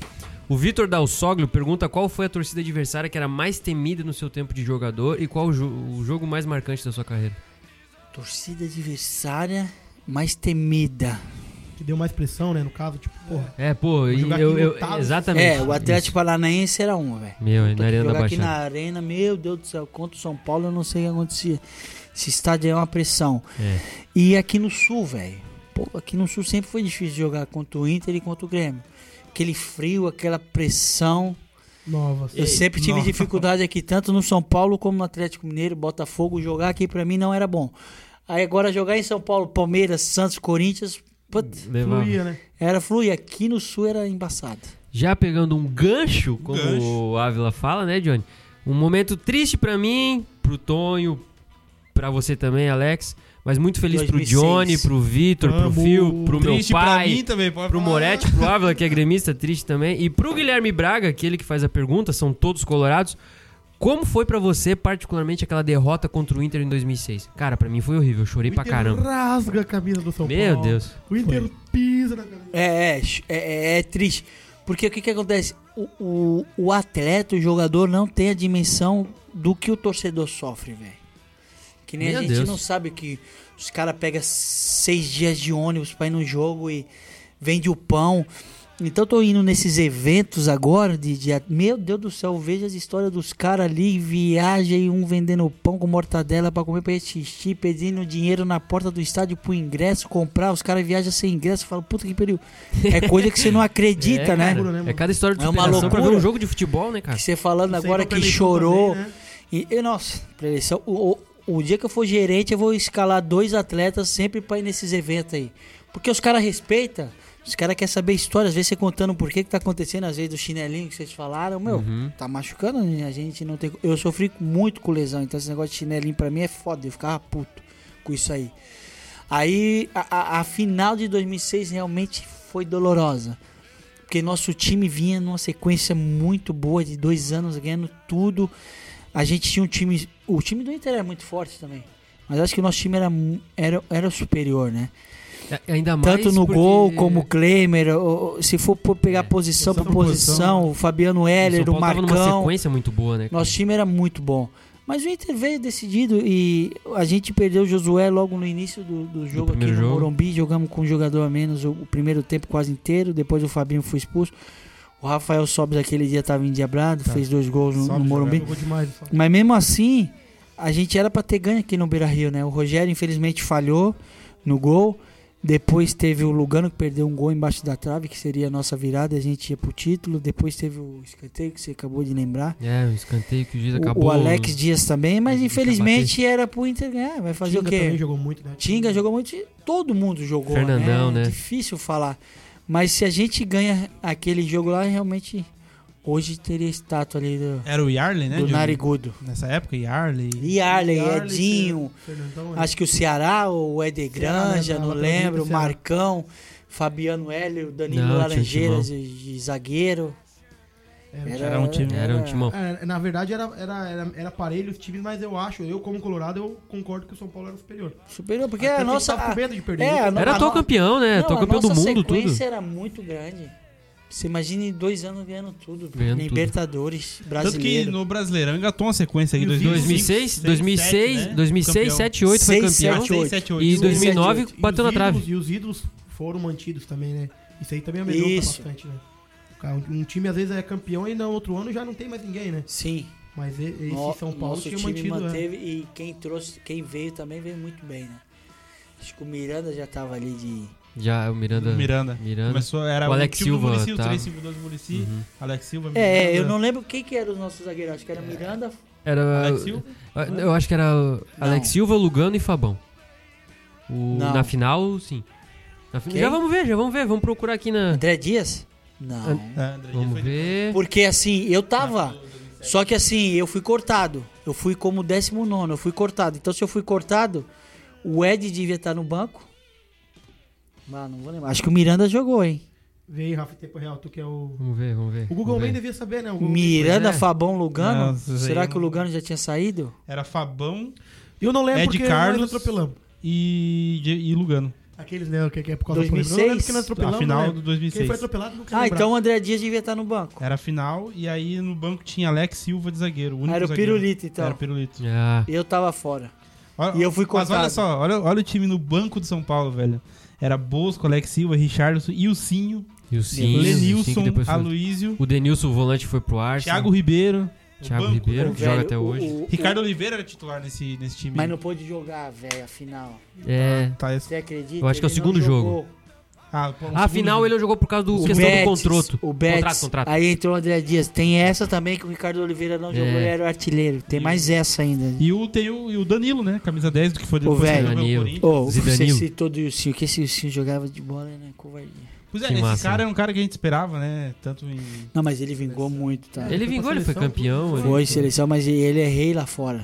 Speaker 3: O Vitor Dalsoglio pergunta qual foi a torcida adversária que era mais temida no seu tempo de jogador e qual o, jo- o jogo mais marcante da sua carreira.
Speaker 4: Torcida adversária mais temida.
Speaker 1: Que deu mais pressão, né? No caso, tipo, porra.
Speaker 3: É, pô, e eu, eu-
Speaker 1: lotado.
Speaker 3: exatamente.
Speaker 4: É, o Atlético Paranaense era uma, velho.
Speaker 3: Meu, na Arena da
Speaker 4: Jogar aqui na arena, meu Deus do céu, contra o São Paulo eu não sei o que acontecia. Esse estádio é uma pressão.
Speaker 3: É.
Speaker 4: E aqui no Sul, velho. Pô, aqui no Sul sempre foi difícil jogar contra o Inter e contra o Grêmio. Aquele frio, aquela pressão.
Speaker 1: Nova.
Speaker 4: Eu sempre tive
Speaker 1: Nossa.
Speaker 4: dificuldade aqui, tanto no São Paulo como no Atlético Mineiro, Botafogo. Jogar aqui pra mim não era bom. Aí agora jogar em São Paulo, Palmeiras, Santos, Corinthians, putz,
Speaker 3: Levava.
Speaker 1: Fluía, né?
Speaker 4: era fluir. Aqui no Sul era embaçado.
Speaker 3: Já pegando um gancho, como
Speaker 2: Gancho.
Speaker 3: o Ávila fala, né, Johnny? Um momento triste pra mim, pro Tonho, pra você também, Alex. Mas muito feliz
Speaker 4: 2006.
Speaker 3: pro Johnny, pro Vitor, pro. Fio, pro meu
Speaker 2: Triste pra
Speaker 3: pai.
Speaker 2: mim também, pode
Speaker 3: Pro
Speaker 2: falar.
Speaker 3: Moretti, pro Ávila, que é gremista, triste também. E pro Guilherme Braga, aquele que faz a pergunta, são todos colorados. Como foi pra você, particularmente, aquela derrota contra o Inter em 2006? Cara, pra mim foi horrível, eu chorei
Speaker 1: O
Speaker 3: pra
Speaker 1: Inter
Speaker 3: caramba.
Speaker 1: rasga a camisa do São
Speaker 3: Meu
Speaker 1: Paulo.
Speaker 3: Deus.
Speaker 1: O Inter pisa na camisa.
Speaker 4: É, é, é, é- é triste. Porque o que, que acontece? O, o, o atleta, o jogador, não tem a dimensão do que o torcedor sofre, velho. Que nem
Speaker 3: Meu
Speaker 4: a gente
Speaker 3: Deus.
Speaker 4: não sabe que os caras pegam seis dias de ônibus pra ir no jogo e vende o pão. Então eu tô indo nesses eventos agora de, de meu Deus do céu, eu vejo as histórias dos caras ali, viaja e um vendendo pão com mortadela pra comer pra assistir, pedindo dinheiro na porta do estádio pro ingresso, comprar, os caras viajam sem ingresso, fala, puta que pariu. É coisa que você não acredita,
Speaker 3: é,
Speaker 4: né?
Speaker 3: cara,
Speaker 1: né,
Speaker 3: é cada história de
Speaker 4: É uma
Speaker 3: pra ver
Speaker 4: loucura.
Speaker 3: um jogo de futebol, né, cara?
Speaker 4: Que você falando agora que chorou.
Speaker 1: também, né?
Speaker 4: E, e, nossa, eleição, o, o, o dia que eu for gerente, eu vou escalar dois atletas sempre pra ir nesses eventos aí. Porque os caras respeitam, os caras querem saber história, às vezes você contando por que, que tá acontecendo, às vezes do chinelinho que vocês falaram, meu,
Speaker 3: Uhum.
Speaker 4: tá machucando, né? a gente não tem. Eu sofri muito com lesão, então esse negócio de chinelinho pra mim é foda, eu ficava puto com isso aí. Aí a, a- a final de 2006 realmente foi dolorosa. Porque nosso time vinha numa sequência muito boa de dois anos ganhando tudo. A gente tinha um time. O time do Inter era muito forte também. Mas acho que o nosso time era, era, era superior, né?
Speaker 3: É, Ainda mais
Speaker 4: Tanto no
Speaker 3: porque-
Speaker 4: gol como o Klemer. o- o- Se for pegar
Speaker 3: É,
Speaker 4: posição por
Speaker 1: posição por
Speaker 4: posição,
Speaker 1: posição.
Speaker 4: o Fabiano
Speaker 3: o
Speaker 4: Heller,
Speaker 3: São
Speaker 4: o
Speaker 3: Paulo tava numa
Speaker 4: Marcão.
Speaker 3: sequência muito boa, né? cara?
Speaker 4: Nosso time era muito bom. Mas o Inter veio decidido e a gente perdeu o Josué logo no início do, do jogo aqui
Speaker 3: primeiro
Speaker 4: no
Speaker 3: jogo.
Speaker 4: Morumbi. Jogamos com um jogador a menos o, o primeiro tempo quase inteiro. Depois o Fabinho foi expulso. O Rafael Sobes aquele dia estava endiabrado,
Speaker 1: Tá.
Speaker 4: fez dois gols no, no Morumbi.
Speaker 1: demais, só.
Speaker 4: Mas mesmo assim, a gente era pra ter ganho aqui no Beira Rio, né? O Rogério, infelizmente, falhou no gol. Depois teve o Lugano que perdeu um gol embaixo da trave, que seria a nossa virada, a gente ia pro título. Depois teve o escanteio que você acabou de lembrar.
Speaker 3: É, o escanteio que o juiz
Speaker 4: O-
Speaker 3: acabou.
Speaker 4: o Alex Dias também, mas infelizmente era pro Inter ganhar. Vai fazer
Speaker 1: Tinga
Speaker 4: o quê?
Speaker 1: também jogou muito, né?
Speaker 4: Tinga jogou muito, todo mundo jogou.
Speaker 3: Fernandão,
Speaker 4: né?
Speaker 3: né?
Speaker 4: Difícil falar. Mas se a gente ganha aquele jogo lá, realmente hoje teria estátua ali do,
Speaker 2: Era o Yarley, né?
Speaker 4: do
Speaker 2: Diogo?
Speaker 4: Narigudo.
Speaker 2: Nessa época, Yarley.
Speaker 4: Arley,
Speaker 1: Yarley,
Speaker 4: Edinho,
Speaker 1: Fernandão, é.
Speaker 4: acho que o Ceará, o Eder Granja,
Speaker 1: né?
Speaker 4: não lembro. Marcão, Fabiano Hélio, Danilo
Speaker 3: Não,
Speaker 4: Laranjeiras de, de zagueiro.
Speaker 1: Era-
Speaker 2: Era um time-
Speaker 3: Era um timão.
Speaker 1: É, na verdade era, era, era, era parelho os times, mas eu acho, eu como Colorado, eu concordo que o São Paulo era superior.
Speaker 4: Superior, porque
Speaker 1: Até
Speaker 4: a nossa.
Speaker 1: tava com medo de perder.
Speaker 4: é,
Speaker 1: Eu-
Speaker 4: a
Speaker 3: Era
Speaker 4: a no-
Speaker 3: campeão, né?
Speaker 4: Não, a
Speaker 3: campeão do mundo, tudo.
Speaker 4: sequência era muito grande. Você imagina em dois anos ganhando tudo.
Speaker 3: Ganhando tudo.
Speaker 4: Libertadores,
Speaker 2: Tanto que
Speaker 4: brasileiro.
Speaker 2: no Brasileirão engatou uma sequência aí.
Speaker 1: E o
Speaker 3: 2006, 2006, 2006, 7, 8 foi
Speaker 4: Seis,
Speaker 3: campeão.
Speaker 4: sete, oito.
Speaker 2: 7, 8.
Speaker 3: E
Speaker 4: Seis,
Speaker 3: 2009
Speaker 4: sete, oito.
Speaker 3: bateu
Speaker 1: E
Speaker 3: na trave.
Speaker 1: ídolos- E os ídolos foram mantidos também, né? Isso aí também amedronta
Speaker 4: Isso.
Speaker 1: bastante, né? Um um time às vezes é campeão e no outro ano já não tem mais ninguém, né?
Speaker 4: Sim.
Speaker 1: Mas esse
Speaker 4: No-
Speaker 1: São Paulo
Speaker 4: nosso
Speaker 1: tinha
Speaker 4: time
Speaker 1: mantido. é.
Speaker 4: manteve e quem trouxe, quem veio também veio muito bem, né? Acho que o Miranda já tava ali de.
Speaker 3: Já o Miranda.
Speaker 2: Miranda.
Speaker 3: Miranda.
Speaker 2: Começou, era
Speaker 3: O Alex
Speaker 2: do
Speaker 3: Silva
Speaker 2: Muricy, o
Speaker 3: tava.
Speaker 2: 352 do Muricy.
Speaker 3: Uhum.
Speaker 2: Alex Silva,
Speaker 4: É,
Speaker 2: Miranda.
Speaker 4: eu não lembro quem que era os nossos zagueiros. Acho que era Miranda.
Speaker 3: Era.
Speaker 2: Alex Silva?
Speaker 3: Eu acho que era o Alex
Speaker 4: Não.
Speaker 3: Silva, Lugano e Fabão. O-
Speaker 4: Não.
Speaker 3: na final, sim. Na? Já vamos ver, já vamos ver. Vamos procurar aqui na.
Speaker 4: André Dias? Não.
Speaker 2: É, André Dias
Speaker 3: Vamos
Speaker 2: foi
Speaker 3: ver.
Speaker 4: Porque assim, eu tava. Só que assim, eu fui cortado. Eu fui como 19, eu fui cortado. Então se eu fui cortado, o Ed devia estar no banco. Ah, não vou lembrar. Acho que o Miranda jogou, hein?
Speaker 1: Veio, Rafa, em tempo real, tu que é o.
Speaker 3: Vamos ver, vamos ver.
Speaker 1: O Google Man devia saber, né?
Speaker 4: Miranda,
Speaker 3: é.
Speaker 4: Fabão, Lugano.
Speaker 2: Aí
Speaker 4: Será que o
Speaker 2: não-
Speaker 4: Lugano já tinha saído?
Speaker 2: Era Fabão
Speaker 1: Eu não lembro
Speaker 2: Ed
Speaker 1: porque
Speaker 2: Carlos.
Speaker 1: nós atropelamos.
Speaker 2: e, e Lugano.
Speaker 1: Aqueles, né? Que, que é por causa do problema. Eu não
Speaker 4: 2006?
Speaker 1: lembro que nós atropelamos.
Speaker 2: A final
Speaker 1: não
Speaker 2: do
Speaker 1: lembro.
Speaker 2: 2006.
Speaker 1: Quem foi atropelado não
Speaker 4: Ah,
Speaker 1: lembrar.
Speaker 4: então o André Dias devia estar no banco.
Speaker 2: Era a final e aí no banco tinha Alex Silva de zagueiro. O único
Speaker 4: Era o
Speaker 2: zagueiro.
Speaker 4: Pirulito, então.
Speaker 2: Era o Pirulito.
Speaker 3: Ah,
Speaker 4: Eu tava fora.
Speaker 2: Olha-
Speaker 4: E eu fui
Speaker 2: Mas olha só, olha, olha o time no banco do São Paulo, velho. Era Bosco, Alex Silva, Richardson, Ilcinho,
Speaker 3: e o Sim.
Speaker 2: Lenilson. Aloísio,
Speaker 3: O Denilson, o volante, foi pro Arsenal.
Speaker 2: Thiago Ribeiro. o
Speaker 3: Thiago
Speaker 2: banco,
Speaker 3: Ribeiro.
Speaker 2: né?
Speaker 3: que joga até hoje.
Speaker 4: o-
Speaker 2: Ricardo Oliveira era titular nesse, nesse time.
Speaker 4: Mas não pôde jogar, velho, afinal.
Speaker 3: É.
Speaker 2: Tá, esse-
Speaker 4: Você acredita?
Speaker 3: Eu acho que é o segundo jogo.
Speaker 4: Jogou.
Speaker 2: Ah, um
Speaker 3: Afinal,
Speaker 2: segundo
Speaker 3: ele jogou por causa do
Speaker 4: O
Speaker 3: questão
Speaker 4: Betis,
Speaker 3: do contrato.
Speaker 4: O Betis.
Speaker 3: Contrato, contrato.
Speaker 4: Aí entrou o André Dias. Tem essa também que o Ricardo Oliveira não jogou
Speaker 3: É.
Speaker 4: e era o artilheiro. Tem mais essa ainda.
Speaker 2: E o, tem o, e o Danilo, né? Camisa 10 do que foi depois
Speaker 4: velho.
Speaker 2: que jogou no
Speaker 3: Danilo.
Speaker 4: Você
Speaker 3: Zidanilo.
Speaker 4: citou do Ilcinho, que esse Ilcinho jogava de bola, né? Covardia.
Speaker 2: Pois é,
Speaker 3: Que
Speaker 2: esse
Speaker 3: massa,
Speaker 2: cara era um cara que a gente esperava, né? Tanto em.
Speaker 4: Não, mas ele vingou muito, tá?
Speaker 3: Ele vingou, ele foi campeão. ele-
Speaker 4: Foi seleção, mas ele é rei lá fora.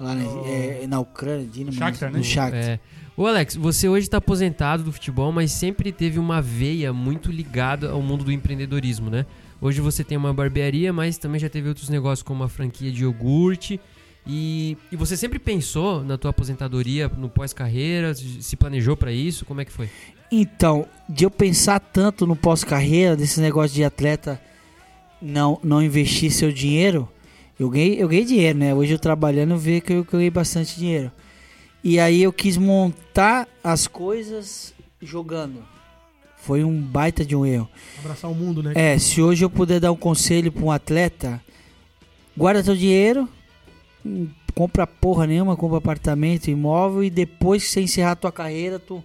Speaker 4: Lá na,
Speaker 1: Oh.
Speaker 4: é, na Ucrânia, Dinamo.
Speaker 2: Shakhtar, né?
Speaker 4: No Shakhtar.
Speaker 3: É. Ô Alex, você hoje tá aposentado do futebol, mas sempre teve uma veia muito ligada ao mundo do empreendedorismo, né? Hoje você tem uma barbearia, mas também já teve outros negócios como a franquia de iogurte. E, e você sempre pensou na tua aposentadoria no pós-carreira? Se planejou pra isso? Como é que foi?
Speaker 4: Então, de eu pensar tanto no pós-carreira, desse negócio de atleta não, não investir seu dinheiro, eu ganhei, eu ganhei dinheiro, né? Hoje eu trabalhando eu vejo que eu, que eu ganhei bastante dinheiro. E aí eu quis montar as coisas jogando. Foi um baita de um erro.
Speaker 1: Abraçar o mundo, né?
Speaker 4: É, se hoje eu puder dar um conselho para um atleta, guarda teu dinheiro, compra porra nenhuma, compra apartamento, imóvel e depois que você encerrar tua carreira, tu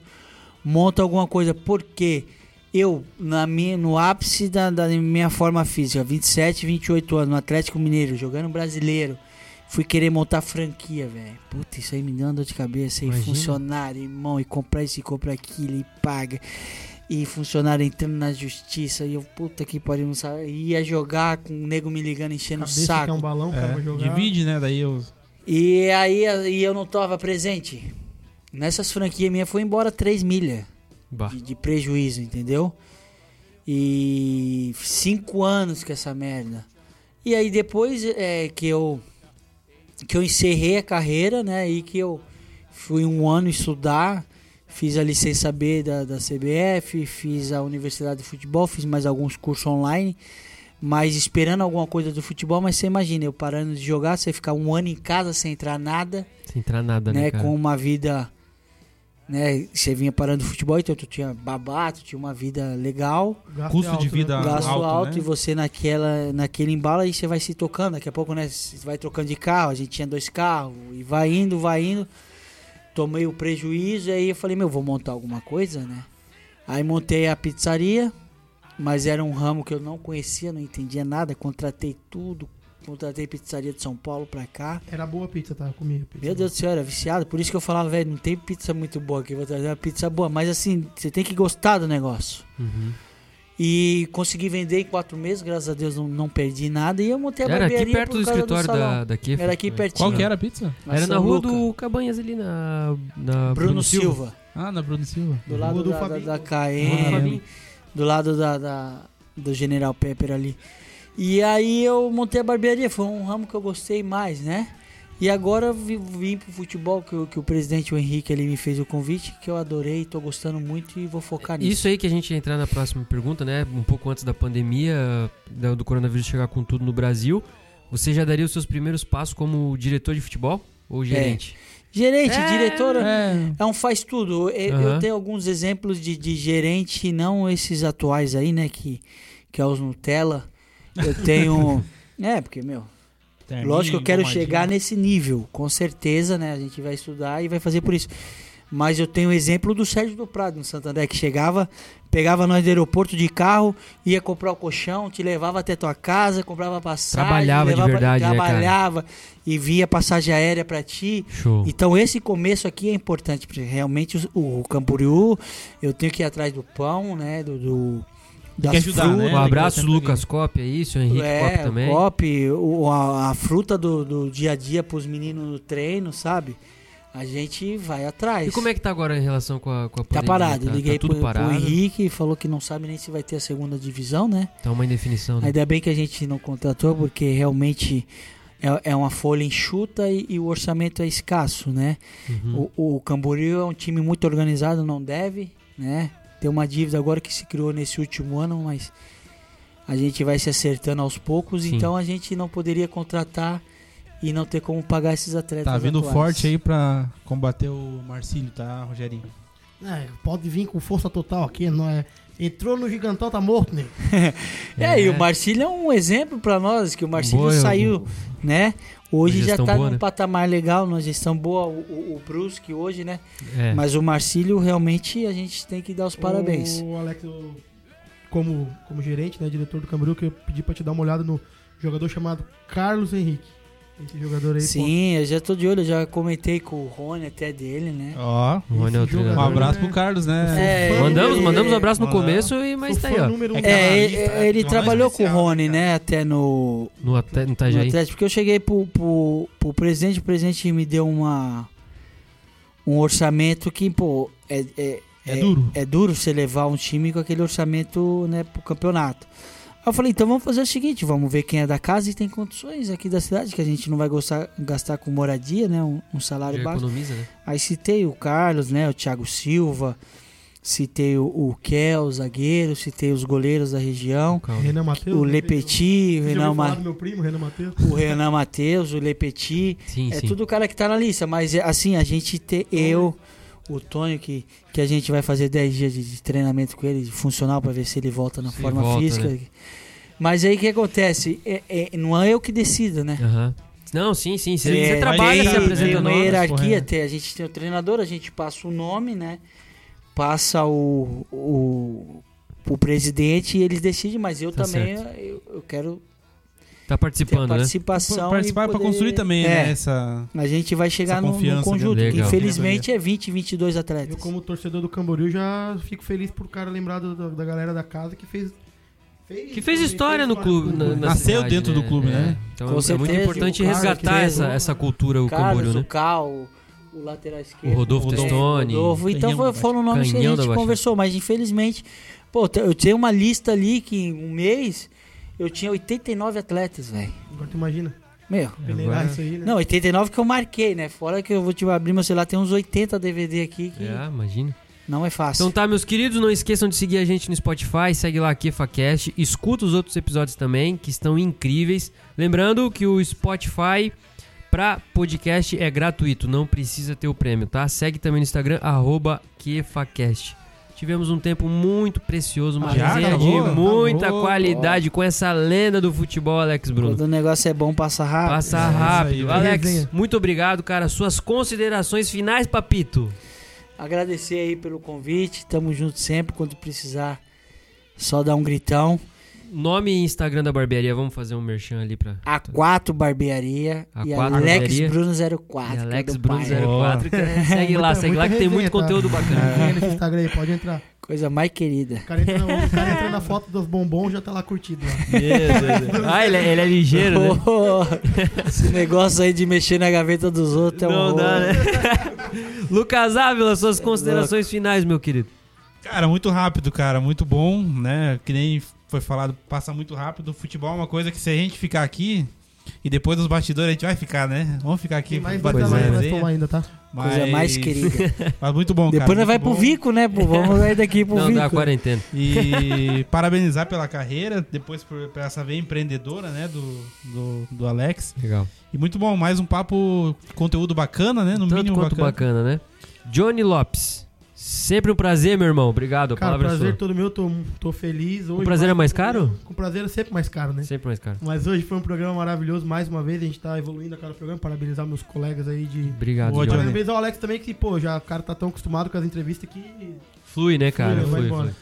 Speaker 4: monta alguma coisa. Porque eu, na minha, no ápice da, da minha forma física, 27, 28 anos, no Atlético Mineiro, jogando brasileiro, fui querer montar franquia, velho. Puta, isso aí me deu uma dor de cabeça. E
Speaker 3: Imagina.
Speaker 4: funcionário, irmão, e comprar isso e comprar aquilo, e paga. E funcionário entrando na justiça. E eu, puta que pariu, não sabe. Ia jogar com o nego me ligando, enchendo o
Speaker 1: Cabeça que é
Speaker 4: saco.
Speaker 1: um balão,
Speaker 2: É,
Speaker 1: jogar.
Speaker 2: divide, né? Daí eu.
Speaker 4: E aí e eu não tava presente. Nessas franquias minhas foi embora 3 milhas
Speaker 3: Bah.
Speaker 4: de, de prejuízo, entendeu? E cinco anos com essa merda. E aí depois é, que eu que eu encerrei a carreira, né? E que eu fui um ano estudar, fiz a licença B da, da CBF, fiz a Universidade de Futebol, fiz mais alguns cursos online, mas esperando alguma coisa do futebol, mas você imagina, eu parando de jogar, você ficar um ano em casa sem entrar nada,
Speaker 3: Sem entrar nada, né,
Speaker 4: né, com uma vida, né, você vinha parando do futebol, então tu tinha babá, tu tinha uma vida legal,
Speaker 1: Gasto
Speaker 2: Custo
Speaker 1: alto,
Speaker 2: de vida
Speaker 1: né?
Speaker 4: gasto alto,
Speaker 2: alto, né?
Speaker 4: e você naquela, naquele embalo aí você vai se tocando, daqui a pouco, né, você vai trocando de carro, a gente tinha dois carros, e vai indo, vai indo, tomei o prejuízo, e aí eu falei, meu, vou montar alguma coisa, né? Aí montei a pizzaria, mas era um ramo que eu não conhecia, não entendia nada, contratei tudo, contratei pizzaria de São Paulo pra cá.
Speaker 1: Era boa a pizza, tá? Comia pizza.
Speaker 4: Meu Deus do céu, era viciado, por isso que eu falava, velho, não tem pizza muito boa aqui, vou trazer uma pizza boa, mas assim, você tem que gostar do negócio.
Speaker 3: Uhum.
Speaker 4: E consegui vender em quatro meses, graças a Deus não, não perdi nada. E eu montei a
Speaker 3: Era aqui
Speaker 4: barbearia
Speaker 3: perto
Speaker 4: por
Speaker 3: do
Speaker 4: causa
Speaker 3: escritório
Speaker 4: salão.
Speaker 3: da, da Kefa.
Speaker 4: Era aqui pertinho.
Speaker 2: Qual que era a pizza?
Speaker 4: Na
Speaker 3: Era
Speaker 4: São
Speaker 3: na rua
Speaker 4: Luca.
Speaker 3: do Cabanhas ali, na, na
Speaker 4: Bruno, Silva.
Speaker 2: Ah, na Bruno Silva.
Speaker 4: Do lado
Speaker 1: do
Speaker 4: da, da,
Speaker 1: Fabinho.
Speaker 4: da KM, do lado da, da- do General Pepper ali. E aí eu montei a barbearia, foi um ramo que eu gostei mais, né? E agora eu vim, vim pro futebol, que, o- que o presidente o Henrique ali me fez o convite, que eu adorei, tô gostando muito e vou focar nisso.
Speaker 3: Isso aí que a gente ia entrar na próxima pergunta, né? Um pouco antes da pandemia, do coronavírus chegar com tudo no Brasil. Você já daria os seus primeiros passos como diretor de futebol ou gerente?
Speaker 4: Gerente,
Speaker 3: É,
Speaker 4: diretora,
Speaker 2: É.
Speaker 4: É um faz tudo. Eu,
Speaker 3: Aham.
Speaker 4: eu tenho alguns exemplos de, de gerente, não esses atuais aí, né? Que, que é os Nutella. Eu tenho. é, porque, meu,
Speaker 2: Terninho,
Speaker 4: lógico que eu quero chegar nesse nível. Com certeza, né? A gente vai estudar e vai fazer por isso. Mas eu tenho o exemplo do Sérgio do Prado no Santander, que chegava, pegava nós do aeroporto de carro, ia comprar o colchão, te levava até tua casa, comprava passagem.
Speaker 3: Trabalhava de
Speaker 4: levava-
Speaker 3: verdade, né, cara?
Speaker 4: Trabalhava e via passagem aérea pra ti.
Speaker 3: Show.
Speaker 4: Então esse começo aqui é importante, porque realmente o, o Camboriú, eu tenho que ir atrás do pão, né, do, do das
Speaker 2: que ajudar,
Speaker 4: frutas,
Speaker 2: né?
Speaker 3: Um abraço, Lucas Cop, é isso? Henrique
Speaker 4: é,
Speaker 3: Cop também.
Speaker 4: o- a, a fruta do, do dia a dia pros meninos no treino, sabe? A gente vai atrás.
Speaker 3: E como é que tá agora em relação com a, com a
Speaker 4: Tá
Speaker 3: pandemia?
Speaker 4: parado,
Speaker 3: Tá,
Speaker 4: liguei
Speaker 3: tá tudo
Speaker 4: pro,
Speaker 3: parado.
Speaker 4: pro Henrique, falou que não sabe nem se vai ter a segunda divisão, né?
Speaker 3: Tá uma indefinição, né?
Speaker 4: Ainda bem que a gente não contratou, porque realmente é, é uma folha enxuta e, e o orçamento é escasso, né?
Speaker 3: Uhum.
Speaker 4: O, o Camboriú é um time muito organizado, não deve, né? Tem uma dívida agora que se criou nesse último ano, mas a gente vai se acertando aos poucos,
Speaker 3: Sim.
Speaker 4: então a gente não poderia contratar e não ter como pagar esses atletas.
Speaker 2: Tá vindo
Speaker 4: atuais.
Speaker 2: forte aí pra combater o Marcílio, tá, Rogerinho?
Speaker 1: É, pode vir com força total aqui, não é? Entrou no gigantão, tá morto, né?
Speaker 4: É, e
Speaker 3: É.
Speaker 4: o Marcílio é um exemplo pra nós, que o Marcílio
Speaker 3: Boa, eu-
Speaker 4: saiu, né? Hoje já
Speaker 3: gestão
Speaker 4: tá
Speaker 3: boa,
Speaker 4: num
Speaker 3: né?
Speaker 4: patamar legal, numa gestão boa, o, o, o Brusque hoje, né?
Speaker 3: É.
Speaker 4: Mas o Marcílio realmente a gente tem que dar os parabéns.
Speaker 1: O Alex, eu- como, como gerente, né, diretor do Camboriú, que eu pedi pra te dar uma olhada no jogador chamado Carlos Henrique. Esse jogador aí,
Speaker 4: Sim, eu já tô de olho, eu já comentei com o Rony até dele, né?
Speaker 2: Ó,
Speaker 3: O Rony é o
Speaker 2: um
Speaker 3: treinador.
Speaker 1: jogador-
Speaker 2: abraço
Speaker 1: né?
Speaker 2: pro Carlos, né?
Speaker 4: É,
Speaker 3: Mandamos,
Speaker 4: ele-
Speaker 3: mandamos um abraço no começo, e, mas tá aí, ó.
Speaker 1: número um
Speaker 2: É
Speaker 4: É, ele,
Speaker 1: né?
Speaker 4: ele
Speaker 2: é
Speaker 4: trabalhou com o Rony,
Speaker 2: né,
Speaker 4: né? Até no,
Speaker 3: No, Ate- no
Speaker 4: no. Atlético, porque eu cheguei pro, pro, pro presidente, o presidente me deu uma um orçamento que, pô, é, é,
Speaker 2: É duro.
Speaker 4: é duro você levar um time com aquele orçamento, né, pro campeonato. Aí eu falei, então vamos fazer o seguinte, vamos ver quem é da casa e tem condições aqui da cidade, que a gente não vai gostar, gastar com moradia, né, um, um salário
Speaker 3: Já
Speaker 4: baixo.
Speaker 3: economiza, né?
Speaker 4: Aí citei o Carlos, né, o Thiago Silva, citei o, o Kel, o zagueiro, citei os goleiros da região,
Speaker 3: Calma.
Speaker 1: Renan Matheus.
Speaker 4: o
Speaker 1: né?
Speaker 4: Lepeti, o Renan,
Speaker 1: ouviu falar
Speaker 4: Ma-
Speaker 1: do meu primo, Renan Matheus?
Speaker 4: o Renan Matheus, o Lepeti,
Speaker 3: Sim,
Speaker 4: é
Speaker 3: sim.
Speaker 4: tudo cara que tá na lista, mas é, assim, a gente ter eu, o Tonho, que, que a gente vai fazer 10 dias de, de treinamento com ele, de funcional, pra ver se ele volta na
Speaker 3: Se
Speaker 4: forma
Speaker 3: volta,
Speaker 4: física.
Speaker 3: né?
Speaker 4: Mas aí o que acontece? É, é- não é eu que decido, né?
Speaker 3: Aham. Não, sim, sim. Você,
Speaker 4: É,
Speaker 3: você trabalha,
Speaker 2: tem-
Speaker 3: você apresenta
Speaker 4: tem
Speaker 3: o
Speaker 4: uma hierarquia, tem, a gente tem o treinador, a gente passa o nome, né? Passa o, o, o presidente e eles decidem, mas eu
Speaker 3: Tá
Speaker 4: também eu, eu quero
Speaker 3: Tá
Speaker 4: ter
Speaker 3: participando, né?
Speaker 4: participação.
Speaker 2: Participar
Speaker 4: e
Speaker 2: pra
Speaker 4: poder-
Speaker 2: construir também,
Speaker 4: É,
Speaker 2: né? Essa...
Speaker 4: A gente vai chegar no, conjunto.
Speaker 3: né?
Speaker 4: que
Speaker 3: Legal.
Speaker 4: Infelizmente é 20, 22 atletas.
Speaker 1: Eu, como torcedor do Camboriú, já fico feliz por cara lembrado da, da galera da casa que fez.
Speaker 3: Que fez história no clube. na- na
Speaker 2: Nasceu
Speaker 3: cidade,
Speaker 2: dentro do clube, né?
Speaker 3: Então
Speaker 4: Com
Speaker 3: é muito
Speaker 4: certeza,
Speaker 3: importante
Speaker 4: o Carlos,
Speaker 3: resgatar essa, essa cultura, o
Speaker 4: Carlos,
Speaker 3: Camboriú,
Speaker 4: o
Speaker 3: né?
Speaker 4: Cal, o lateral esquerdo.
Speaker 3: O Rodolfo
Speaker 4: é,
Speaker 3: Testoni.
Speaker 4: Rodolfo. Então foi, foram nomes que a gente conversou, mas infelizmente, pô, eu tenho uma lista ali que em um mês eu tinha 89 atletas, velho.
Speaker 1: Agora tu imagina.
Speaker 4: Meu.
Speaker 3: Agora-
Speaker 1: isso aí, né?
Speaker 4: Não, 89 que eu marquei, né? Fora que eu vou te abrir meu celular, tem uns 80 DVD aqui que
Speaker 3: É, imagina.
Speaker 4: não é fácil.
Speaker 3: Então tá, meus queridos, não esqueçam de seguir a gente no Spotify, segue lá aqui FaCast, escuta os outros episódios também, que estão incríveis. Lembrando que o Spotify pra podcast é gratuito, não precisa ter o prêmio, tá? Segue também no Instagram, arroba QFACast. Tivemos um tempo muito precioso, uma
Speaker 2: Já
Speaker 3: resenha
Speaker 2: acabou?
Speaker 3: de muita
Speaker 2: Acabou.
Speaker 3: qualidade com essa lenda do futebol, Alex Bruno.
Speaker 4: Quando o negócio é bom, passa rápido.
Speaker 3: Passa
Speaker 2: É, isso
Speaker 3: rápido.
Speaker 2: aí,
Speaker 3: Alex,
Speaker 1: resenha.
Speaker 3: muito obrigado, cara. Suas considerações finais, papito.
Speaker 4: Agradecer aí pelo convite. Tamo junto sempre. Quando precisar, só dar um gritão.
Speaker 3: Nome e Instagram da barbearia, vamos fazer um merchan ali pra.
Speaker 4: A4 Barbearia
Speaker 3: A4
Speaker 4: e
Speaker 3: Barbearia.
Speaker 4: Alex Bruno 04.
Speaker 3: E
Speaker 4: é
Speaker 3: Alex
Speaker 4: do
Speaker 3: Bruno
Speaker 4: pai.
Speaker 3: 04. que- Segue lá, segue lá que tem muito
Speaker 1: tá?
Speaker 3: conteúdo bacana.
Speaker 1: É nesse Instagram aí, pode entrar.
Speaker 4: Coisa mais querida.
Speaker 1: O cara entra, na, cara entra na foto dos bombons já tá lá curtido. Lá.
Speaker 3: ah, ele é, ele é ligeiro, né?
Speaker 4: Ô, Esse negócio aí de mexer na gaveta dos outros é um
Speaker 3: Não dá, né? Lucas Ávila, suas considerações finais, meu querido.
Speaker 2: Cara, muito rápido, cara. Muito bom, né? Que nem foi falado, passa muito rápido. O futebol é uma coisa que se a gente ficar aqui e depois dos bastidores a gente vai ficar, né? Vamos ficar aqui.
Speaker 1: Mais
Speaker 3: é.
Speaker 1: nós tomar ainda, tá?
Speaker 4: Coisa mais querida.
Speaker 2: Mas muito bom,
Speaker 4: Depois
Speaker 2: cara.
Speaker 4: nós vai
Speaker 2: muito
Speaker 4: pro
Speaker 2: bom.
Speaker 4: Vico, né? pô? Vamos sair daqui pro
Speaker 3: Não,
Speaker 4: Vico.
Speaker 3: dá quarentena.
Speaker 2: E parabenizar pela carreira, depois por, por essa veia empreendedora, né, do, do, do Alex.
Speaker 3: Legal.
Speaker 2: E muito bom, mais um papo, conteúdo bacana, né? No
Speaker 3: Tanto
Speaker 2: mínimo
Speaker 3: quanto
Speaker 2: bacana.
Speaker 3: bacana, né? Johnny Lopes. Sempre um prazer, meu irmão. Obrigado.
Speaker 1: Cara, prazer
Speaker 3: sua.
Speaker 1: todo meu, tô, tô feliz. Hoje
Speaker 3: O prazer é
Speaker 1: mais-
Speaker 3: caro?
Speaker 1: Com prazer é sempre mais caro, né?
Speaker 3: Sempre mais caro.
Speaker 1: Mas hoje foi um programa maravilhoso, mais uma vez, a gente tá evoluindo a cada programa, parabenizar meus colegas aí de...
Speaker 3: Obrigado.
Speaker 1: Parabenizar o Alex também, que, pô, já o cara tá tão acostumado com as entrevistas que...
Speaker 3: Flui, né, cara?
Speaker 1: Flui,
Speaker 3: Flui, flui.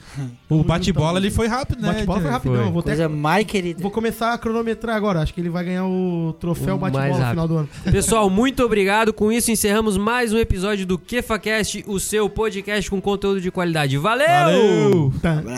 Speaker 2: O bate-bola ali foi rápido,
Speaker 1: O
Speaker 2: né?
Speaker 1: bate-bola foi rapidão,
Speaker 3: Foi.
Speaker 1: vou.
Speaker 4: Coisa mais querida.
Speaker 1: Vou começar a cronometrar agora, acho que ele vai ganhar o troféu
Speaker 3: O
Speaker 1: bate-bola no
Speaker 3: rápido.
Speaker 1: final do ano.
Speaker 3: Pessoal, muito obrigado. Com isso, encerramos mais um episódio do KefaCast, o seu podcast com conteúdo de qualidade. Valeu!
Speaker 2: Valeu!